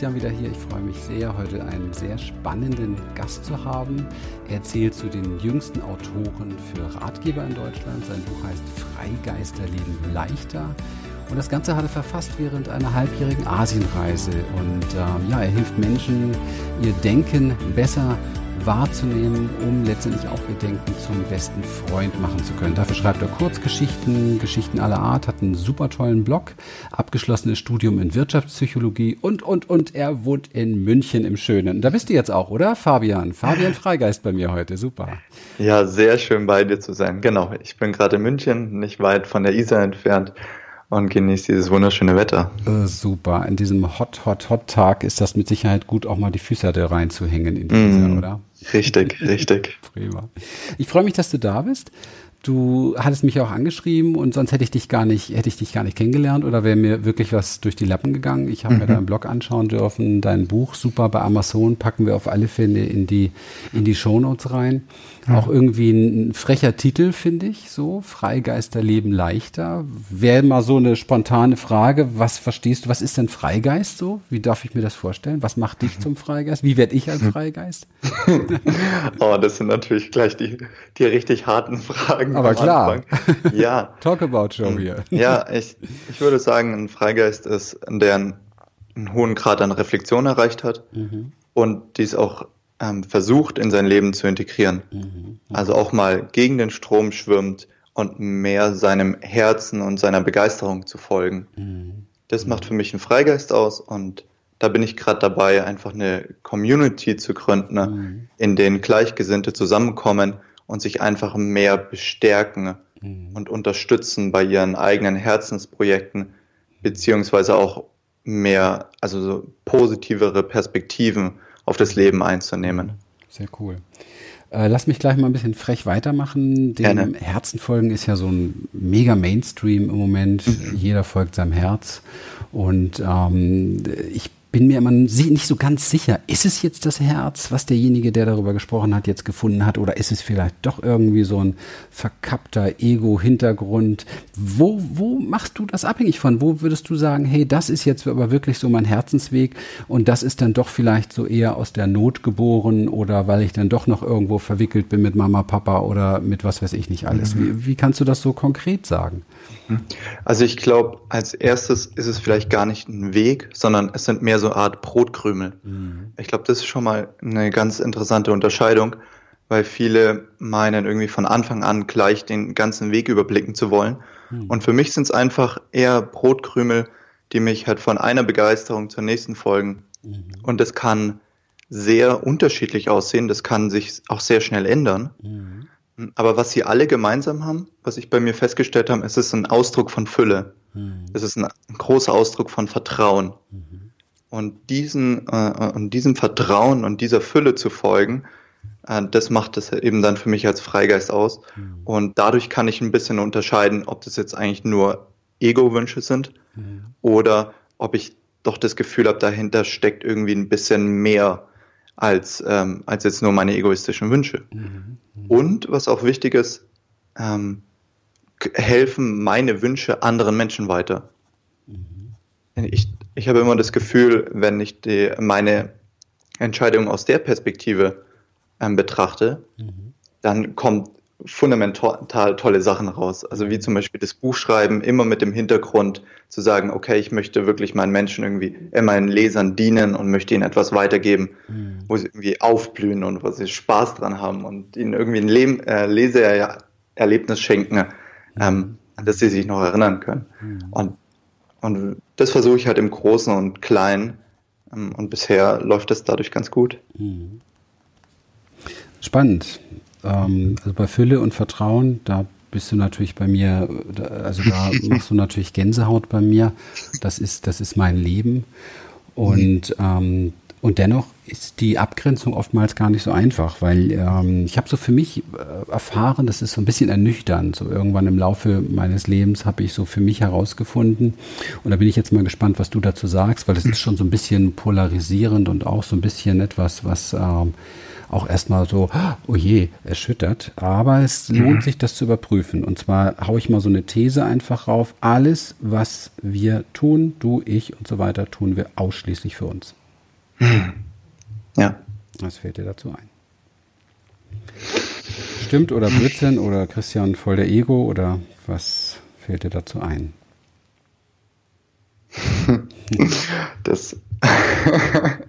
Christian wieder hier. Ich freue mich sehr, heute einen sehr spannenden Gast zu haben. Er zählt zu den jüngsten Autoren für Ratgeber in Deutschland. Sein Buch heißt Freigeisterleben leichter. Und das Ganze hat er verfasst während einer halbjährigen Asienreise. Und ähm, ja, er hilft Menschen, ihr Denken besser wahrzunehmen, um letztendlich auch ihr Denken zum besten Freund machen zu können. Dafür schreibt er Kurzgeschichten, Geschichten aller Art, hat einen super tollen Blog, abgeschlossenes Studium in Wirtschaftspsychologie und, und, und er wohnt in München im Schönen. Da bist du jetzt auch, oder? Fabian. Fabian Freigeist bei mir heute. Super. Ja, sehr schön bei dir zu sein. Genau. Ich bin gerade in München, nicht weit von der Isar entfernt und genießt dieses wunderschöne Wetter. Äh, super. In diesem Hot, Hot, Hot Tag ist das mit Sicherheit gut, auch mal die Füße da reinzuhängen in die mm, oder? Richtig, richtig. Prima. Ich freue mich, dass du da bist. Du hattest mich auch angeschrieben und sonst hätte ich dich gar nicht, hätte ich dich gar nicht kennengelernt oder wäre mir wirklich was durch die Lappen gegangen. Ich habe mhm. mir deinen Blog anschauen dürfen, dein Buch super bei Amazon packen wir auf alle Fälle in die in die Shownotes rein. Mhm. Auch irgendwie ein frecher Titel finde ich, so Freigeister leben leichter. Wäre mal so eine spontane Frage, was verstehst du? Was ist denn Freigeist so? Wie darf ich mir das vorstellen? Was macht dich zum Freigeist? Wie werde ich als Freigeist? oh, das sind natürlich gleich die die richtig harten Fragen. Aber klar. Anfang. Ja. Talk about show hier. Ja, ich, ich würde sagen, ein Freigeist ist, der einen, einen hohen Grad an Reflexion erreicht hat mhm. und dies auch ähm, versucht, in sein Leben zu integrieren. Mhm. Also auch mal gegen den Strom schwimmt und mehr seinem Herzen und seiner Begeisterung zu folgen. Mhm. Das macht für mich einen Freigeist aus und da bin ich gerade dabei, einfach eine Community zu gründen, mhm. in denen Gleichgesinnte zusammenkommen und sich einfach mehr bestärken mhm. und unterstützen bei ihren eigenen Herzensprojekten, beziehungsweise auch mehr, also so positivere Perspektiven auf das Leben einzunehmen. Sehr cool. Äh, lass mich gleich mal ein bisschen frech weitermachen. Dem Gerne. Herzen folgen ist ja so ein mega Mainstream im Moment. Mhm. Jeder folgt seinem Herz. Und ähm, ich bin mir immer nicht so ganz sicher, ist es jetzt das Herz, was derjenige, der darüber gesprochen hat, jetzt gefunden hat, oder ist es vielleicht doch irgendwie so ein verkappter Ego-Hintergrund? Wo, wo machst du das abhängig von? Wo würdest du sagen, hey, das ist jetzt aber wirklich so mein Herzensweg und das ist dann doch vielleicht so eher aus der Not geboren oder weil ich dann doch noch irgendwo verwickelt bin mit Mama, Papa oder mit was weiß ich nicht alles? Wie, wie kannst du das so konkret sagen? Also ich glaube, als erstes ist es vielleicht gar nicht ein Weg, sondern es sind mehr so eine Art Brotkrümel. Mhm. Ich glaube, das ist schon mal eine ganz interessante Unterscheidung, weil viele meinen irgendwie von Anfang an gleich den ganzen Weg überblicken zu wollen. Mhm. Und für mich sind es einfach eher Brotkrümel, die mich halt von einer Begeisterung zur nächsten folgen. Mhm. Und das kann sehr unterschiedlich aussehen, das kann sich auch sehr schnell ändern. Mhm. Aber was sie alle gemeinsam haben, was ich bei mir festgestellt habe, ist es ein Ausdruck von Fülle. Mhm. Es ist ein, ein, großer Ausdruck von Vertrauen. Mhm. Und diesen, äh, und diesem Vertrauen und dieser Fülle zu folgen, äh, das macht es eben dann für mich als Freigeist aus. Mhm. Und dadurch kann ich ein bisschen unterscheiden, ob das jetzt eigentlich nur Ego-Wünsche sind mhm. oder ob ich doch das Gefühl habe, dahinter steckt irgendwie ein bisschen mehr als, ähm, als jetzt nur meine egoistischen Wünsche. Mhm. Und was auch wichtig ist, ähm, helfen meine Wünsche anderen Menschen weiter. Mhm. Ich, ich habe immer das Gefühl, wenn ich die, meine Entscheidung aus der Perspektive ähm, betrachte, mhm. dann kommt fundamental tolle Sachen raus. Also wie zum Beispiel das Buchschreiben, immer mit dem Hintergrund zu sagen, okay, ich möchte wirklich meinen Menschen irgendwie, äh, meinen Lesern dienen und möchte ihnen etwas weitergeben, mhm. wo sie irgendwie aufblühen und wo sie Spaß dran haben und ihnen irgendwie ein Leben, äh, Leseerlebnis schenken, mhm. ähm, an das sie sich noch erinnern können. Mhm. Und, und das versuche ich halt im Großen und Kleinen. Ähm, und bisher läuft es dadurch ganz gut. Mhm. Spannend. Ähm, also bei Fülle und Vertrauen, da bist du natürlich bei mir, also da machst du natürlich Gänsehaut bei mir. Das ist, das ist mein Leben. Und, ähm, und dennoch ist die Abgrenzung oftmals gar nicht so einfach, weil ähm, ich habe so für mich äh, erfahren, das ist so ein bisschen ernüchternd. So irgendwann im Laufe meines Lebens habe ich so für mich herausgefunden. Und da bin ich jetzt mal gespannt, was du dazu sagst, weil das ist schon so ein bisschen polarisierend und auch so ein bisschen etwas, was ähm, auch erstmal so, oh je, erschüttert. Aber es lohnt mhm. sich, das zu überprüfen. Und zwar haue ich mal so eine These einfach rauf. Alles, was wir tun, du, ich und so weiter, tun wir ausschließlich für uns. Ja. Was fällt dir dazu ein? Stimmt oder Blödsinn oder Christian voll der Ego oder was fällt dir dazu ein? Das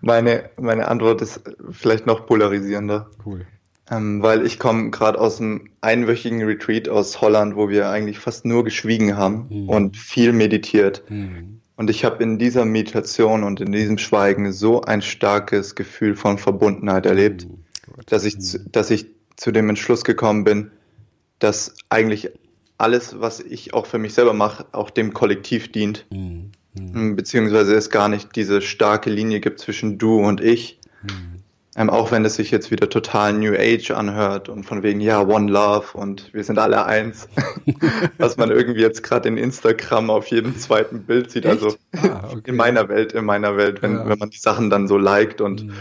meine, meine Antwort ist vielleicht noch polarisierender. Cool. Ähm, weil ich komme gerade aus einem einwöchigen Retreat aus Holland, wo wir eigentlich fast nur geschwiegen haben mhm. und viel meditiert. Mhm. Und ich habe in dieser Meditation und in diesem Schweigen so ein starkes Gefühl von Verbundenheit erlebt, mhm. dass ich, dass ich zu dem Entschluss gekommen bin, dass eigentlich alles, was ich auch für mich selber mache, auch dem Kollektiv dient. Mhm. Mhm. Beziehungsweise es gar nicht diese starke Linie gibt zwischen du und ich. Mhm. Ähm, auch wenn es sich jetzt wieder total New Age anhört und von wegen, ja, One Love und wir sind alle eins. was man irgendwie jetzt gerade in Instagram auf jedem zweiten Bild sieht. Echt? Also ah, okay. in meiner Welt, in meiner Welt, wenn, ja. wenn man die Sachen dann so liked und mhm.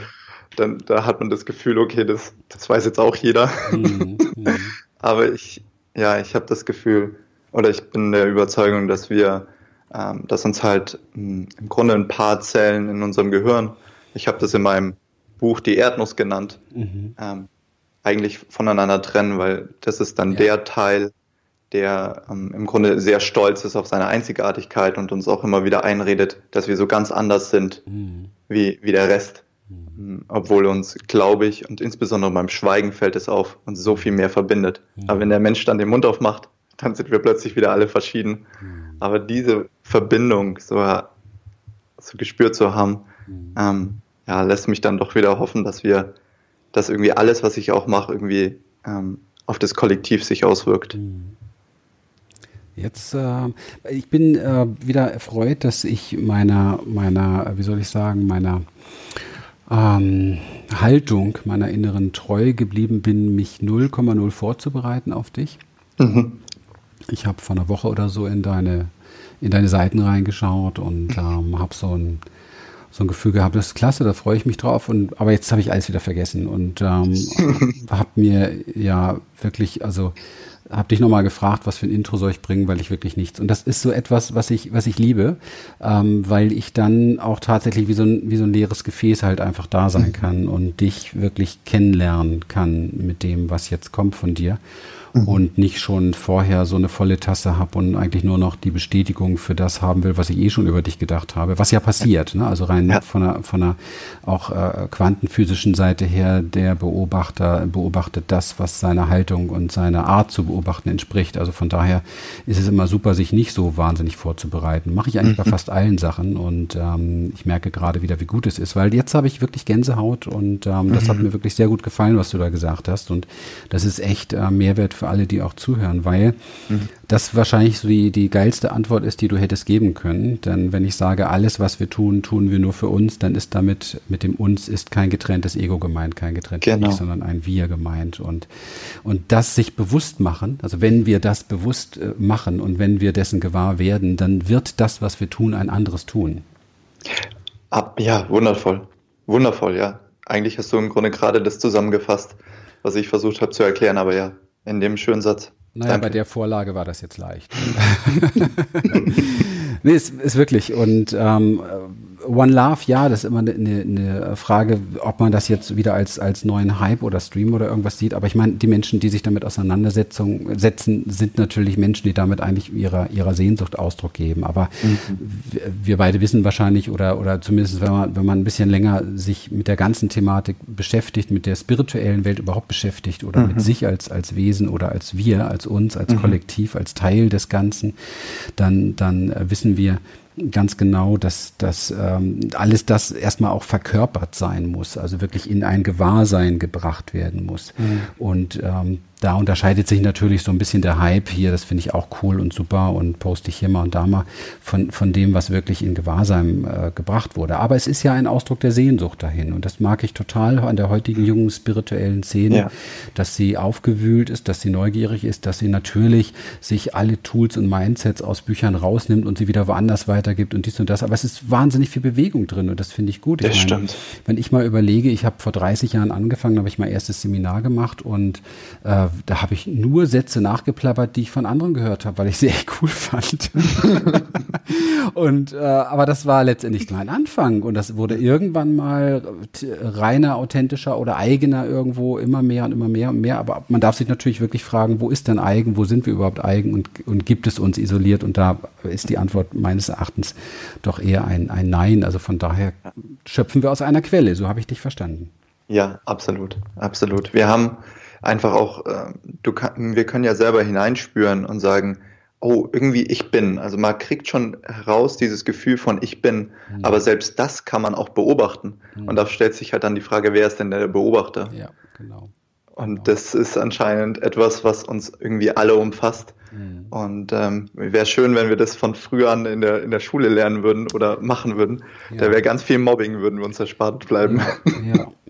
dann da hat man das Gefühl, okay, das, das weiß jetzt auch jeder. Mhm. Mhm. Aber ich, ja, ich habe das Gefühl, oder ich bin der Überzeugung, dass wir, ähm, dass uns halt mh, hm, im Grunde ein paar Zellen in unserem Gehirn, ich habe das in meinem Buch Die Erdnuss genannt, mhm. ähm, eigentlich voneinander trennen, weil das ist dann ja. der Teil, der ähm, im Grunde sehr stolz ist auf seine Einzigartigkeit und uns auch immer wieder einredet, dass wir so ganz anders sind mhm. wie, wie der Rest. Mhm. Hm, obwohl uns, glaube ich, und insbesondere beim Schweigen fällt es auf, uns so viel mehr verbindet. Mhm. Aber wenn der Mensch dann den Mund aufmacht, dann sind wir plötzlich wieder alle verschieden. Mhm. Aber diese Verbindung so, so gespürt zu haben, ähm, ja, lässt mich dann doch wieder hoffen, dass wir, dass irgendwie alles, was ich auch mache, irgendwie ähm, auf das Kollektiv sich auswirkt. Mhm. Jetzt, äh, ich bin äh, wieder erfreut, dass ich meiner, meiner, wie soll ich sagen, meiner ähm, Haltung, meiner inneren Treue geblieben bin, mich 0,0 vorzubereiten auf dich. Mhm. Ich habe vor einer Woche oder so in deine, in deine Seiten reingeschaut und ähm, habe so ein, so ein Gefühl gehabt, das ist klasse, da freue ich mich drauf. Und, aber jetzt habe ich alles wieder vergessen und ähm, habe mir ja wirklich, also habe dich nochmal gefragt, was für ein Intro soll ich bringen, weil ich wirklich nichts. Und das ist so etwas, was ich, was ich liebe, ähm, weil ich dann auch tatsächlich wie so, ein, wie so ein leeres Gefäß halt einfach da sein kann und dich wirklich kennenlernen kann mit dem, was jetzt kommt von dir mhm. und nicht schon vorher so eine volle Tasse habe und eigentlich nur noch die Bestätigung für das haben will, was ich eh schon über dich gedacht habe, was ja passiert, ne? also rein ja. von einer, von einer auch äh, quantenphysischen Seite her, der Beobachter beobachtet das, was seiner Haltung und seiner Art zu beobachten entspricht. Also von daher ist es immer super, sich nicht so wahnsinnig vorzubereiten. Mache ich eigentlich mhm. bei fast allen Sachen und ähm, ich merke gerade wieder, wie gut es ist, weil jetzt habe ich wirklich Gänsehaut und ähm, das mhm. hat mir wirklich sehr gut gefallen, was du da gesagt hast und das ist echt äh, Mehrwert für alle, die auch zuhören, weil mhm. das wahrscheinlich so die, die geilste Antwort ist, die du hättest geben können. Denn wenn ich sage, alles, was wir tun, tun wir nur für uns, dann ist damit, mit dem uns ist kein getrenntes Ego gemeint, kein getrenntes genau. Ich, sondern ein Wir gemeint. Und, und das sich bewusst machen, also wenn wir das bewusst äh, machen und wenn wir dessen gewahr werden, dann wird das, was wir tun, ein anderes tun. Ab, ja, wundervoll. Wundervoll, ja. Eigentlich hast du im Grunde gerade das zusammengefasst, was ich versucht habe zu erklären, aber ja, in dem schönen Satz. Naja, Danke. bei der Vorlage war das jetzt leicht. nee, ist, ist wirklich. Und ähm, One Love, ja, das ist immer eine, eine Frage, ob man das jetzt wieder als, als neuen Hype oder Stream oder irgendwas sieht. Aber ich meine, die Menschen, die sich damit auseinandersetzen, sind natürlich Menschen, die damit eigentlich ihrer, ihrer Sehnsucht Ausdruck geben. Aber mhm. wir beide wissen wahrscheinlich oder, oder zumindest, wenn man, wenn man ein bisschen länger sich mit der ganzen Thematik beschäftigt, mit der spirituellen Welt überhaupt beschäftigt oder mhm. mit sich als, als Wesen oder als wir, als uns, als mhm. Kollektiv, als Teil des Ganzen, dann, dann wissen wir, ganz genau, dass, dass ähm, alles das erstmal auch verkörpert sein muss, also wirklich in ein Gewahrsein gebracht werden muss. Mhm. Und ähm, da unterscheidet sich natürlich so ein bisschen der Hype hier, das finde ich auch cool und super und poste ich hier mal und da mal von, von dem, was wirklich in Gewahrsam äh, gebracht wurde. Aber es ist ja ein Ausdruck der Sehnsucht dahin und das mag ich total an der heutigen jungen spirituellen Szene, ja. dass sie aufgewühlt ist, dass sie neugierig ist, dass sie natürlich sich alle Tools und Mindsets aus Büchern rausnimmt und sie wieder woanders weitergibt und dies und das. Aber es ist wahnsinnig viel Bewegung drin und das finde ich gut. Das ich meine, stimmt. Wenn ich mal überlege, ich habe vor 30 Jahren angefangen, habe ich mein erstes Seminar gemacht und äh, da, habe ich nur Sätze nachgeplappert, die ich von anderen gehört habe, weil ich sie echt cool fand. Und äh, aber das war letztendlich nur ein Anfang und das wurde irgendwann mal reiner, authentischer oder eigener irgendwo immer mehr und immer mehr und mehr. Aber man darf sich natürlich wirklich fragen, wo ist denn eigen, wo sind wir überhaupt eigen und, und gibt es uns isoliert? Und da ist die Antwort meines Erachtens doch eher ein, ein Nein. Also von daher schöpfen wir aus einer Quelle. So habe ich dich verstanden. Ja, absolut, absolut. Wir haben einfach auch, äh, du kann, wir können ja selber hineinspüren und sagen, oh, irgendwie ich bin. Also man kriegt schon heraus dieses Gefühl von ich bin, mhm. aber selbst das kann man auch beobachten. Mhm. Und da stellt sich halt dann die Frage, wer ist denn der Beobachter? Ja, genau. Und genau. das ist anscheinend etwas, was uns irgendwie alle umfasst. Mhm. Und ähm, wäre schön, wenn wir das von früh an in der, in der Schule lernen würden oder machen würden. Ja. Da wäre ganz viel Mobbing, würden wir uns erspart bleiben. Ja, ja.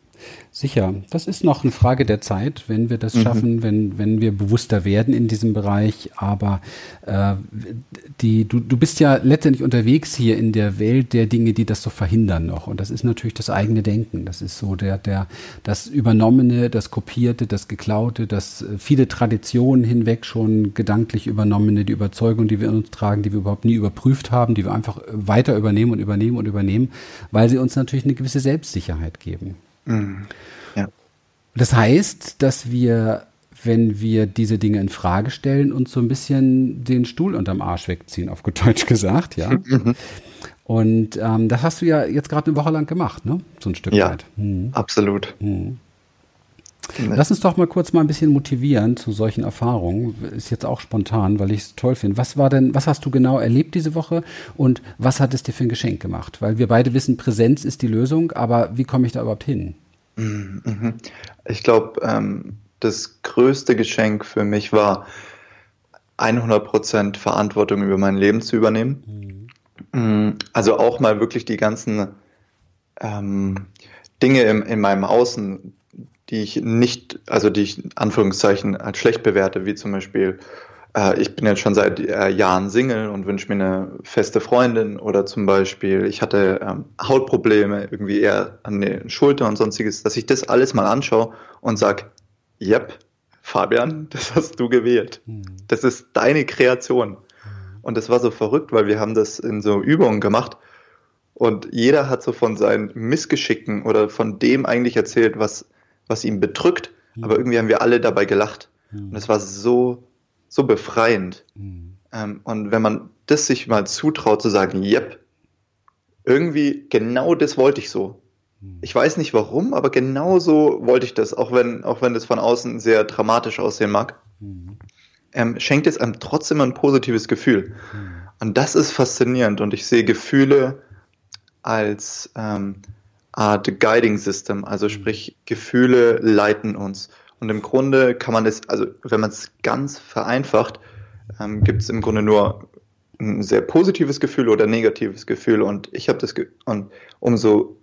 Sicher, das ist noch eine Frage der Zeit, wenn wir das mhm. schaffen, wenn, wenn wir bewusster werden in diesem Bereich. Aber äh, die, du, du bist ja letztendlich unterwegs hier in der Welt der Dinge, die das so verhindern noch. Und das ist natürlich das eigene Denken. Das ist so der, der, das Übernommene, das Kopierte, das Geklaute, das äh, viele Traditionen hinweg schon gedanklich übernommene, die Überzeugung, die wir in uns tragen, die wir überhaupt nie überprüft haben, die wir einfach weiter übernehmen und übernehmen und übernehmen, weil sie uns natürlich eine gewisse Selbstsicherheit geben. Mhm. Ja. Das heißt, dass wir, wenn wir diese Dinge in Frage stellen, uns so ein bisschen den Stuhl unterm Arsch wegziehen, auf gut Deutsch gesagt, ja. Mhm. Und ähm, das hast du ja jetzt gerade eine Woche lang gemacht, ne? So ein Stück ja, weit. Mhm. Absolut. Mhm. Lass uns doch mal kurz mal ein bisschen motivieren zu solchen Erfahrungen. Ist jetzt auch spontan, weil ich es toll finde. Was war denn, was hast du genau erlebt diese Woche und was hat es dir für ein Geschenk gemacht? Weil wir beide wissen, Präsenz ist die Lösung, aber wie komme ich da überhaupt hin? Mhm. Ich glaube, ähm, das größte Geschenk für mich war, 100% Verantwortung über mein Leben zu übernehmen. Mhm. Also auch mal wirklich die ganzen ähm, Dinge im, in meinem Außen, die ich nicht, also die ich in Anführungszeichen als schlecht bewerte, wie zum Beispiel, äh, ich bin jetzt schon seit äh, Jahren Single und wünsche mir eine feste Freundin oder zum Beispiel, ich hatte ähm, Hautprobleme irgendwie eher an den Schultern und sonstiges, dass ich das alles mal anschaue und sage, yep, Fabian, das hast du gewählt. Hm. Das ist deine Kreation. Hm. Und das war so verrückt, weil wir haben das in so Übungen gemacht und jeder hat so von seinen Missgeschicken oder von dem eigentlich erzählt, was was ihn bedrückt, mhm. aber irgendwie haben wir alle dabei gelacht. Mhm. Und es war so, so befreiend. Mhm. Ähm, und wenn man das sich mal zutraut zu sagen, yep, irgendwie genau das wollte ich so. Mhm. Ich weiß nicht warum, aber genau so wollte ich das, auch wenn, auch wenn das von außen sehr dramatisch aussehen mag. Mhm. Ähm, schenkt es einem trotzdem ein positives Gefühl. Mhm. Und das ist faszinierend. Und ich sehe Gefühle als, ähm, Art Guiding System, also mhm. sprich Gefühle leiten uns. Und im Grunde kann man es, also wenn man es ganz vereinfacht, ähm, gibt es im Grunde nur ein sehr positives Gefühl oder negatives Gefühl. Und ich habe das, Ge und umso,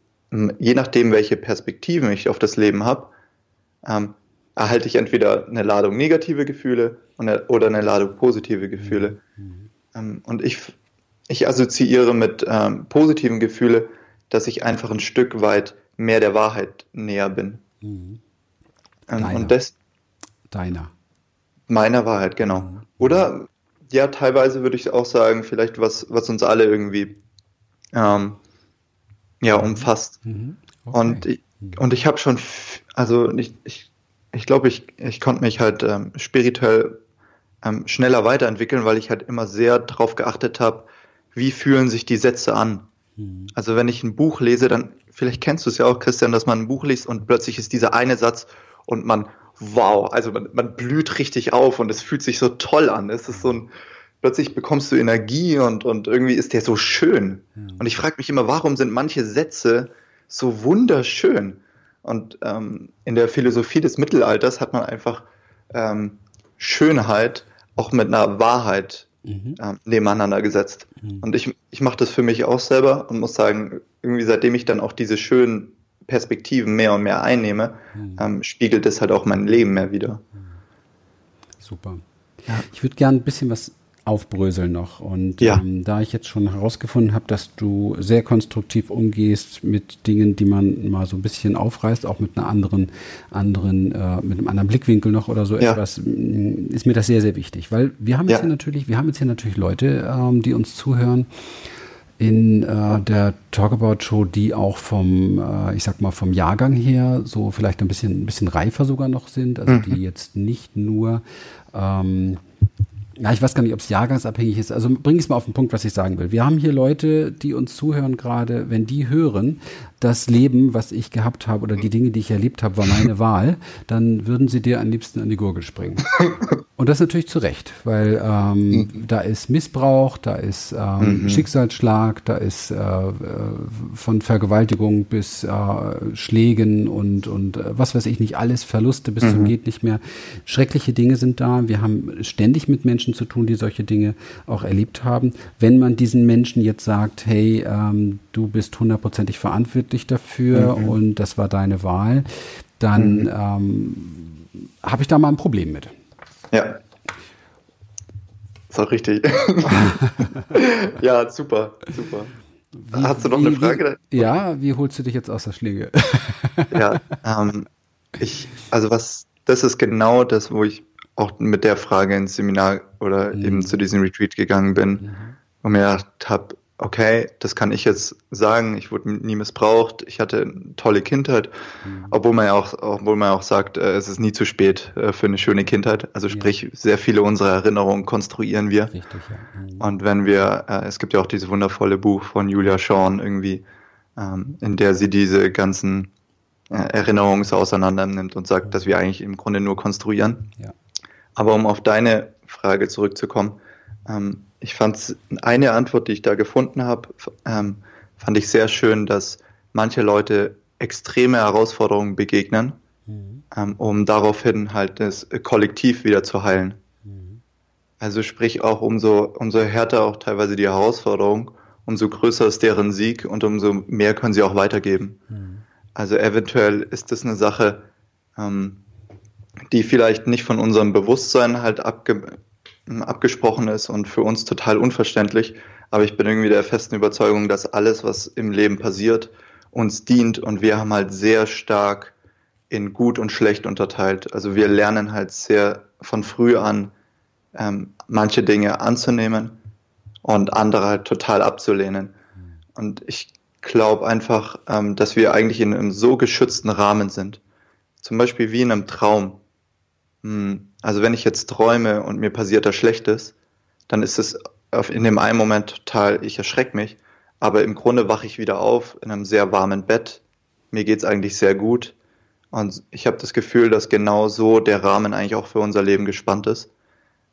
je nachdem, welche Perspektiven ich auf das Leben habe, ähm, erhalte ich entweder eine Ladung negative Gefühle oder eine Ladung positive Gefühle. Mhm. Ähm, und ich, ich assoziiere mit ähm, positiven Gefühlen dass ich einfach ein Stück weit mehr der Wahrheit näher bin. Mhm. Ähm, und das. Deiner. Meiner Wahrheit, genau. Mhm. Oder ja, teilweise würde ich auch sagen, vielleicht was, was uns alle irgendwie ähm, ja, umfasst. Mhm. Okay. Und ich, mhm. und ich habe schon, also ich, ich, ich glaube, ich, ich konnte mich halt ähm, spirituell ähm, schneller weiterentwickeln, weil ich halt immer sehr darauf geachtet habe, wie fühlen sich die Sätze an. Mhm. Also wenn ich ein Buch lese, dann, vielleicht kennst du es ja auch, Christian, dass man ein Buch liest und plötzlich ist dieser eine Satz und man, wow, also man, man blüht richtig auf und es fühlt sich so toll an. Es ist so ein, plötzlich bekommst du Energie und, und irgendwie ist der so schön. Mhm. Und ich frage mich immer, warum sind manche Sätze so wunderschön? Und ähm, in der Philosophie des Mittelalters hat man einfach ähm, Schönheit auch mit einer Wahrheit mhm. äh, nebeneinander gesetzt. Mhm. Und ich, ich mache das für mich auch selber und muss sagen, irgendwie seitdem ich dann auch diese schönen Perspektiven mehr und mehr einnehme, mhm. ähm, spiegelt es halt auch mein Leben mehr wieder. Super. Ja. Ich würde gerne ein bisschen was aufbröseln noch. Und ja. ähm, da ich jetzt schon herausgefunden habe, dass du sehr konstruktiv umgehst mit Dingen, die man mal so ein bisschen aufreißt, auch mit einer anderen, anderen, äh, mit einem anderen Blickwinkel noch oder so ja. etwas, mm, ist mir das sehr, sehr wichtig. Weil wir haben jetzt ja. hier natürlich, wir haben jetzt hier natürlich Leute, ähm, die uns zuhören, in äh, der Talkabout Show, die auch vom, äh, ich sag mal, vom Jahrgang her so vielleicht ein bisschen, ein bisschen reifer sogar noch sind, also mhm. die jetzt nicht nur ähm, ja, ich weiß gar nicht, ob es jahrgangsabhängig ist. Also bring es mal auf den Punkt, was ich sagen will. Wir haben hier Leute, die uns zuhören gerade, wenn die hören, das Leben, was ich gehabt habe oder die Dinge, die ich erlebt habe, war meine Wahl, dann würden sie dir am liebsten an die Gurgel springen. Und das natürlich zu Recht, weil ähm, mhm. da ist Missbrauch, da ist ähm, mhm. Schicksalsschlag, da ist äh, äh, von Vergewaltigung bis äh, Schlägen und, und äh, was weiß ich nicht, alles Verluste bis mhm. zum geht nicht mehr. Schreckliche Dinge sind da. Wir haben ständig mit Menschen zu tun, die solche Dinge auch erlebt haben. Wenn man diesen Menschen jetzt sagt, hey, ähm, du bist hundertprozentig verantwortlich dafür mhm. und das war deine Wahl, dann mhm. ähm, habe ich da mal ein Problem mit. Ja. Ist auch richtig. ja, super, super. Wie, Hast du noch wie, eine Frage? Wie, ja, wie holst du dich jetzt aus der Schlinge? ja, ähm, ich, also was, das ist genau das, wo ich auch mit der Frage ins Seminar oder mhm. eben zu diesem Retreat gegangen bin mhm. und mir gedacht habe, okay, das kann ich jetzt sagen, ich wurde nie missbraucht, ich hatte eine tolle Kindheit, mhm. obwohl man ja auch, obwohl man auch sagt, äh, es ist nie zu spät äh, für eine schöne Kindheit. Also sprich, ja. sehr viele unserer Erinnerungen konstruieren wir. Richtig, ja. Mhm. Und wenn wir, äh, es gibt ja auch dieses wundervolle Buch von Julia Shawn irgendwie, ähm, in der sie diese ganzen Erinnerungen so auseinander nimmt und sagt, dass wir eigentlich im Grunde nur konstruieren. Ja. Aber um auf deine Frage zurückzukommen, ähm, ich fand eine Antwort, die ich da gefunden habe, ähm, fand ich sehr schön, dass manche Leute extreme Herausforderungen begegnen, mhm. ähm, um daraufhin halt das Kollektiv wieder zu heilen. Mhm. Also sprich auch umso, umso härter auch teilweise die Herausforderung, umso größer ist deren Sieg und umso mehr können sie auch weitergeben. Mhm. Also eventuell ist das eine Sache, ähm, die vielleicht nicht von unserem Bewusstsein halt abge abgesprochen ist und für uns total unverständlich. Aber ich bin irgendwie der festen Überzeugung, dass alles, was im Leben passiert, uns dient und wir haben halt sehr stark in gut und schlecht unterteilt. Also wir lernen halt sehr von früh an, ähm, manche Dinge anzunehmen und andere halt total abzulehnen. Und ich glaube einfach, ähm, dass wir eigentlich in einem so geschützten Rahmen sind. Zum Beispiel wie in einem Traum. Hm, also wenn ich jetzt träume und mir passiert da Schlechtes, dann ist es in dem einen Moment total, ich erschrecke mich, aber im Grunde wache ich wieder auf in einem sehr warmen Bett. Mir geht es eigentlich sehr gut. Und ich habe das Gefühl, dass genau so der Rahmen eigentlich auch für unser Leben gespannt ist.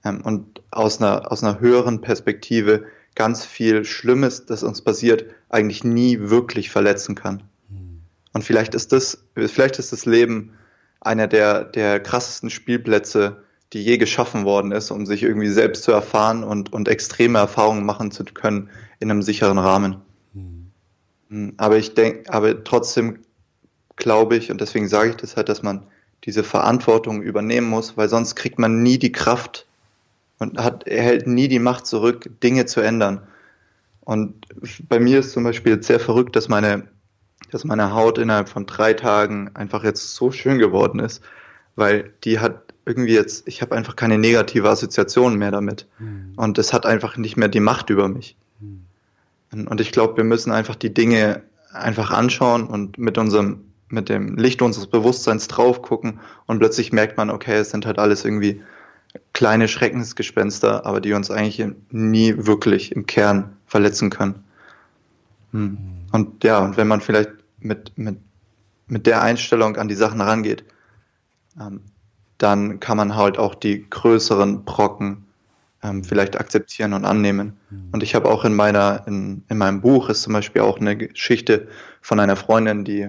Ähm, und aus einer, aus einer höheren Perspektive ganz viel Schlimmes, das uns passiert, eigentlich nie wirklich verletzen kann. Hm. Und vielleicht ist das, vielleicht ist das Leben einer der, der krassesten Spielplätze, die je geschaffen worden ist, um sich irgendwie selbst zu erfahren und, und extreme Erfahrungen machen zu können in einem sicheren Rahmen. Mhm. Aber ich denke, aber trotzdem glaube ich, und deswegen sage ich das halt, dass man diese Verantwortung übernehmen muss, weil sonst kriegt man nie die Kraft und hat, erhält nie die Macht zurück, Dinge zu ändern. Und bei mir ist zum Beispiel jetzt sehr verrückt, dass meine dass meine Haut innerhalb von drei Tagen einfach jetzt so schön geworden ist, weil die hat irgendwie jetzt, ich habe einfach keine negative Assoziation mehr damit. Mhm. Und es hat einfach nicht mehr die Macht über mich. Mhm. Und ich glaube, wir müssen einfach die Dinge einfach anschauen und mit unserem, mit dem Licht unseres Bewusstseins drauf gucken und plötzlich merkt man, okay, es sind halt alles irgendwie kleine Schreckensgespenster, aber die uns eigentlich nie wirklich im Kern verletzen können. Hm. Und ja, und wenn man vielleicht mit, mit, mit der Einstellung an die Sachen rangeht, ähm, dann kann man halt auch die größeren Brocken ähm, vielleicht akzeptieren und annehmen. Mhm. Und ich habe auch in meiner, in, in meinem Buch ist zum Beispiel auch eine Geschichte von einer Freundin, die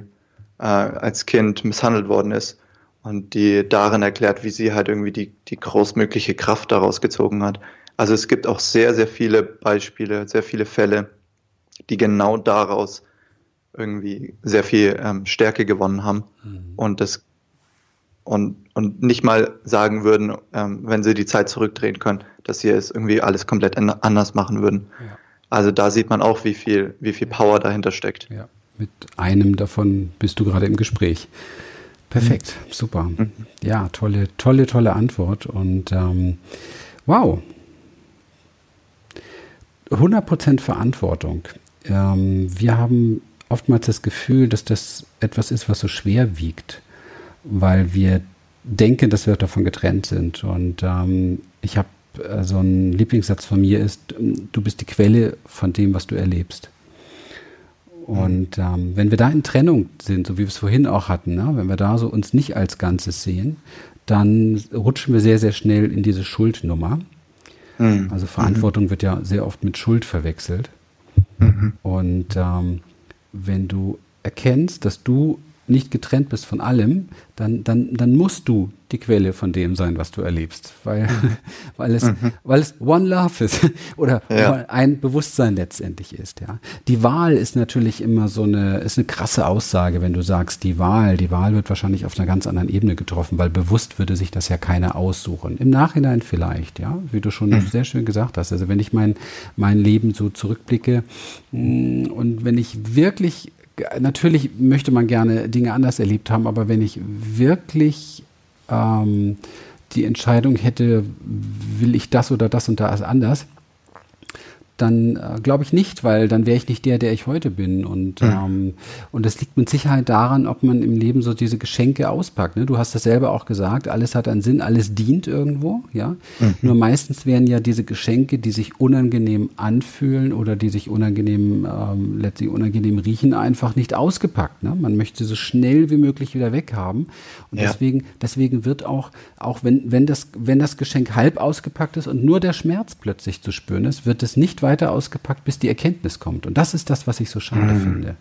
äh, als Kind misshandelt worden ist und die darin erklärt, wie sie halt irgendwie die, die großmögliche Kraft daraus gezogen hat. Also es gibt auch sehr, sehr viele Beispiele, sehr viele Fälle, die genau daraus irgendwie sehr viel ähm, Stärke gewonnen haben mhm. und das und, und nicht mal sagen würden, ähm, wenn sie die Zeit zurückdrehen können, dass sie es irgendwie alles komplett anders machen würden. Ja. Also da sieht man auch, wie viel, wie viel Power dahinter steckt. Ja, mit einem davon bist du gerade im Gespräch. Perfekt, mhm. super. Mhm. Ja, tolle, tolle, tolle Antwort. Und ähm, wow, 100% Verantwortung. Ähm, wir haben oftmals das Gefühl, dass das etwas ist, was so schwer wiegt, weil wir denken, dass wir davon getrennt sind. Und ähm, ich habe äh, so ein Lieblingssatz von mir ist, du bist die Quelle von dem, was du erlebst. Und ähm, wenn wir da in Trennung sind, so wie wir es vorhin auch hatten, ne? wenn wir da so uns nicht als Ganzes sehen, dann rutschen wir sehr, sehr schnell in diese Schuldnummer. Mhm. Also Verantwortung mhm. wird ja sehr oft mit Schuld verwechselt. Mhm. Und ähm, wenn du erkennst, dass du nicht getrennt bist von allem, dann, dann, dann musst du die Quelle von dem sein, was du erlebst, weil, weil, es, mhm. weil es One Love ist oder ja. ein Bewusstsein letztendlich ist. Ja. Die Wahl ist natürlich immer so eine, ist eine krasse Aussage, wenn du sagst, die Wahl, die Wahl wird wahrscheinlich auf einer ganz anderen Ebene getroffen, weil bewusst würde sich das ja keiner aussuchen. Im Nachhinein vielleicht, ja, wie du schon mhm. sehr schön gesagt hast. Also wenn ich mein, mein Leben so zurückblicke mm, und wenn ich wirklich natürlich möchte man gerne Dinge anders erlebt haben, aber wenn ich wirklich ähm, die Entscheidung hätte, will ich das oder das und das anders, dann äh, glaube ich nicht, weil dann wäre ich nicht der, der ich heute bin. Und, mhm. ähm, und das liegt mit Sicherheit daran, ob man im Leben so diese Geschenke auspackt. Ne? Du hast das selber auch gesagt, alles hat einen Sinn, alles dient irgendwo, ja. Mhm. Nur meistens werden ja diese Geschenke, die sich unangenehm anfühlen oder die sich unangenehm, ähm, letztlich unangenehm riechen, einfach nicht ausgepackt. Ne? Man möchte sie so schnell wie möglich wieder weghaben. Und ja. deswegen, deswegen wird auch, auch wenn, wenn das, wenn das Geschenk halb ausgepackt ist und nur der Schmerz plötzlich zu spüren ist, wird es nicht weiter ausgepackt, bis die Erkenntnis kommt. Und das ist das, was ich so schade mm. finde.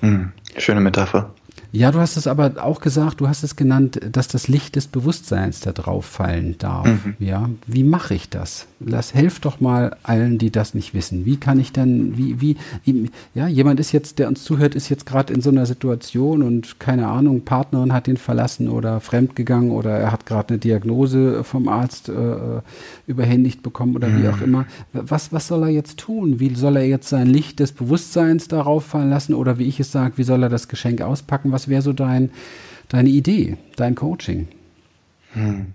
Mm. Schöne Metapher. Ja, du hast es aber auch gesagt, du hast es genannt, dass das Licht des Bewusstseins da drauf fallen darf. Mhm. Ja, wie mache ich das? Lass, helf doch mal allen, die das nicht wissen. Wie kann ich denn, wie, wie, wie ja, jemand ist jetzt, der uns zuhört, ist jetzt gerade in so einer Situation und keine Ahnung, Partnerin hat ihn verlassen oder fremdgegangen oder er hat gerade eine Diagnose vom Arzt äh, überhändigt bekommen oder mhm. wie auch immer. Was, was soll er jetzt tun? Wie soll er jetzt sein Licht des Bewusstseins darauf fallen lassen oder wie ich es sage, wie soll er das Geschenk auspacken? Was wäre so dein, deine Idee, dein Coaching? Hm.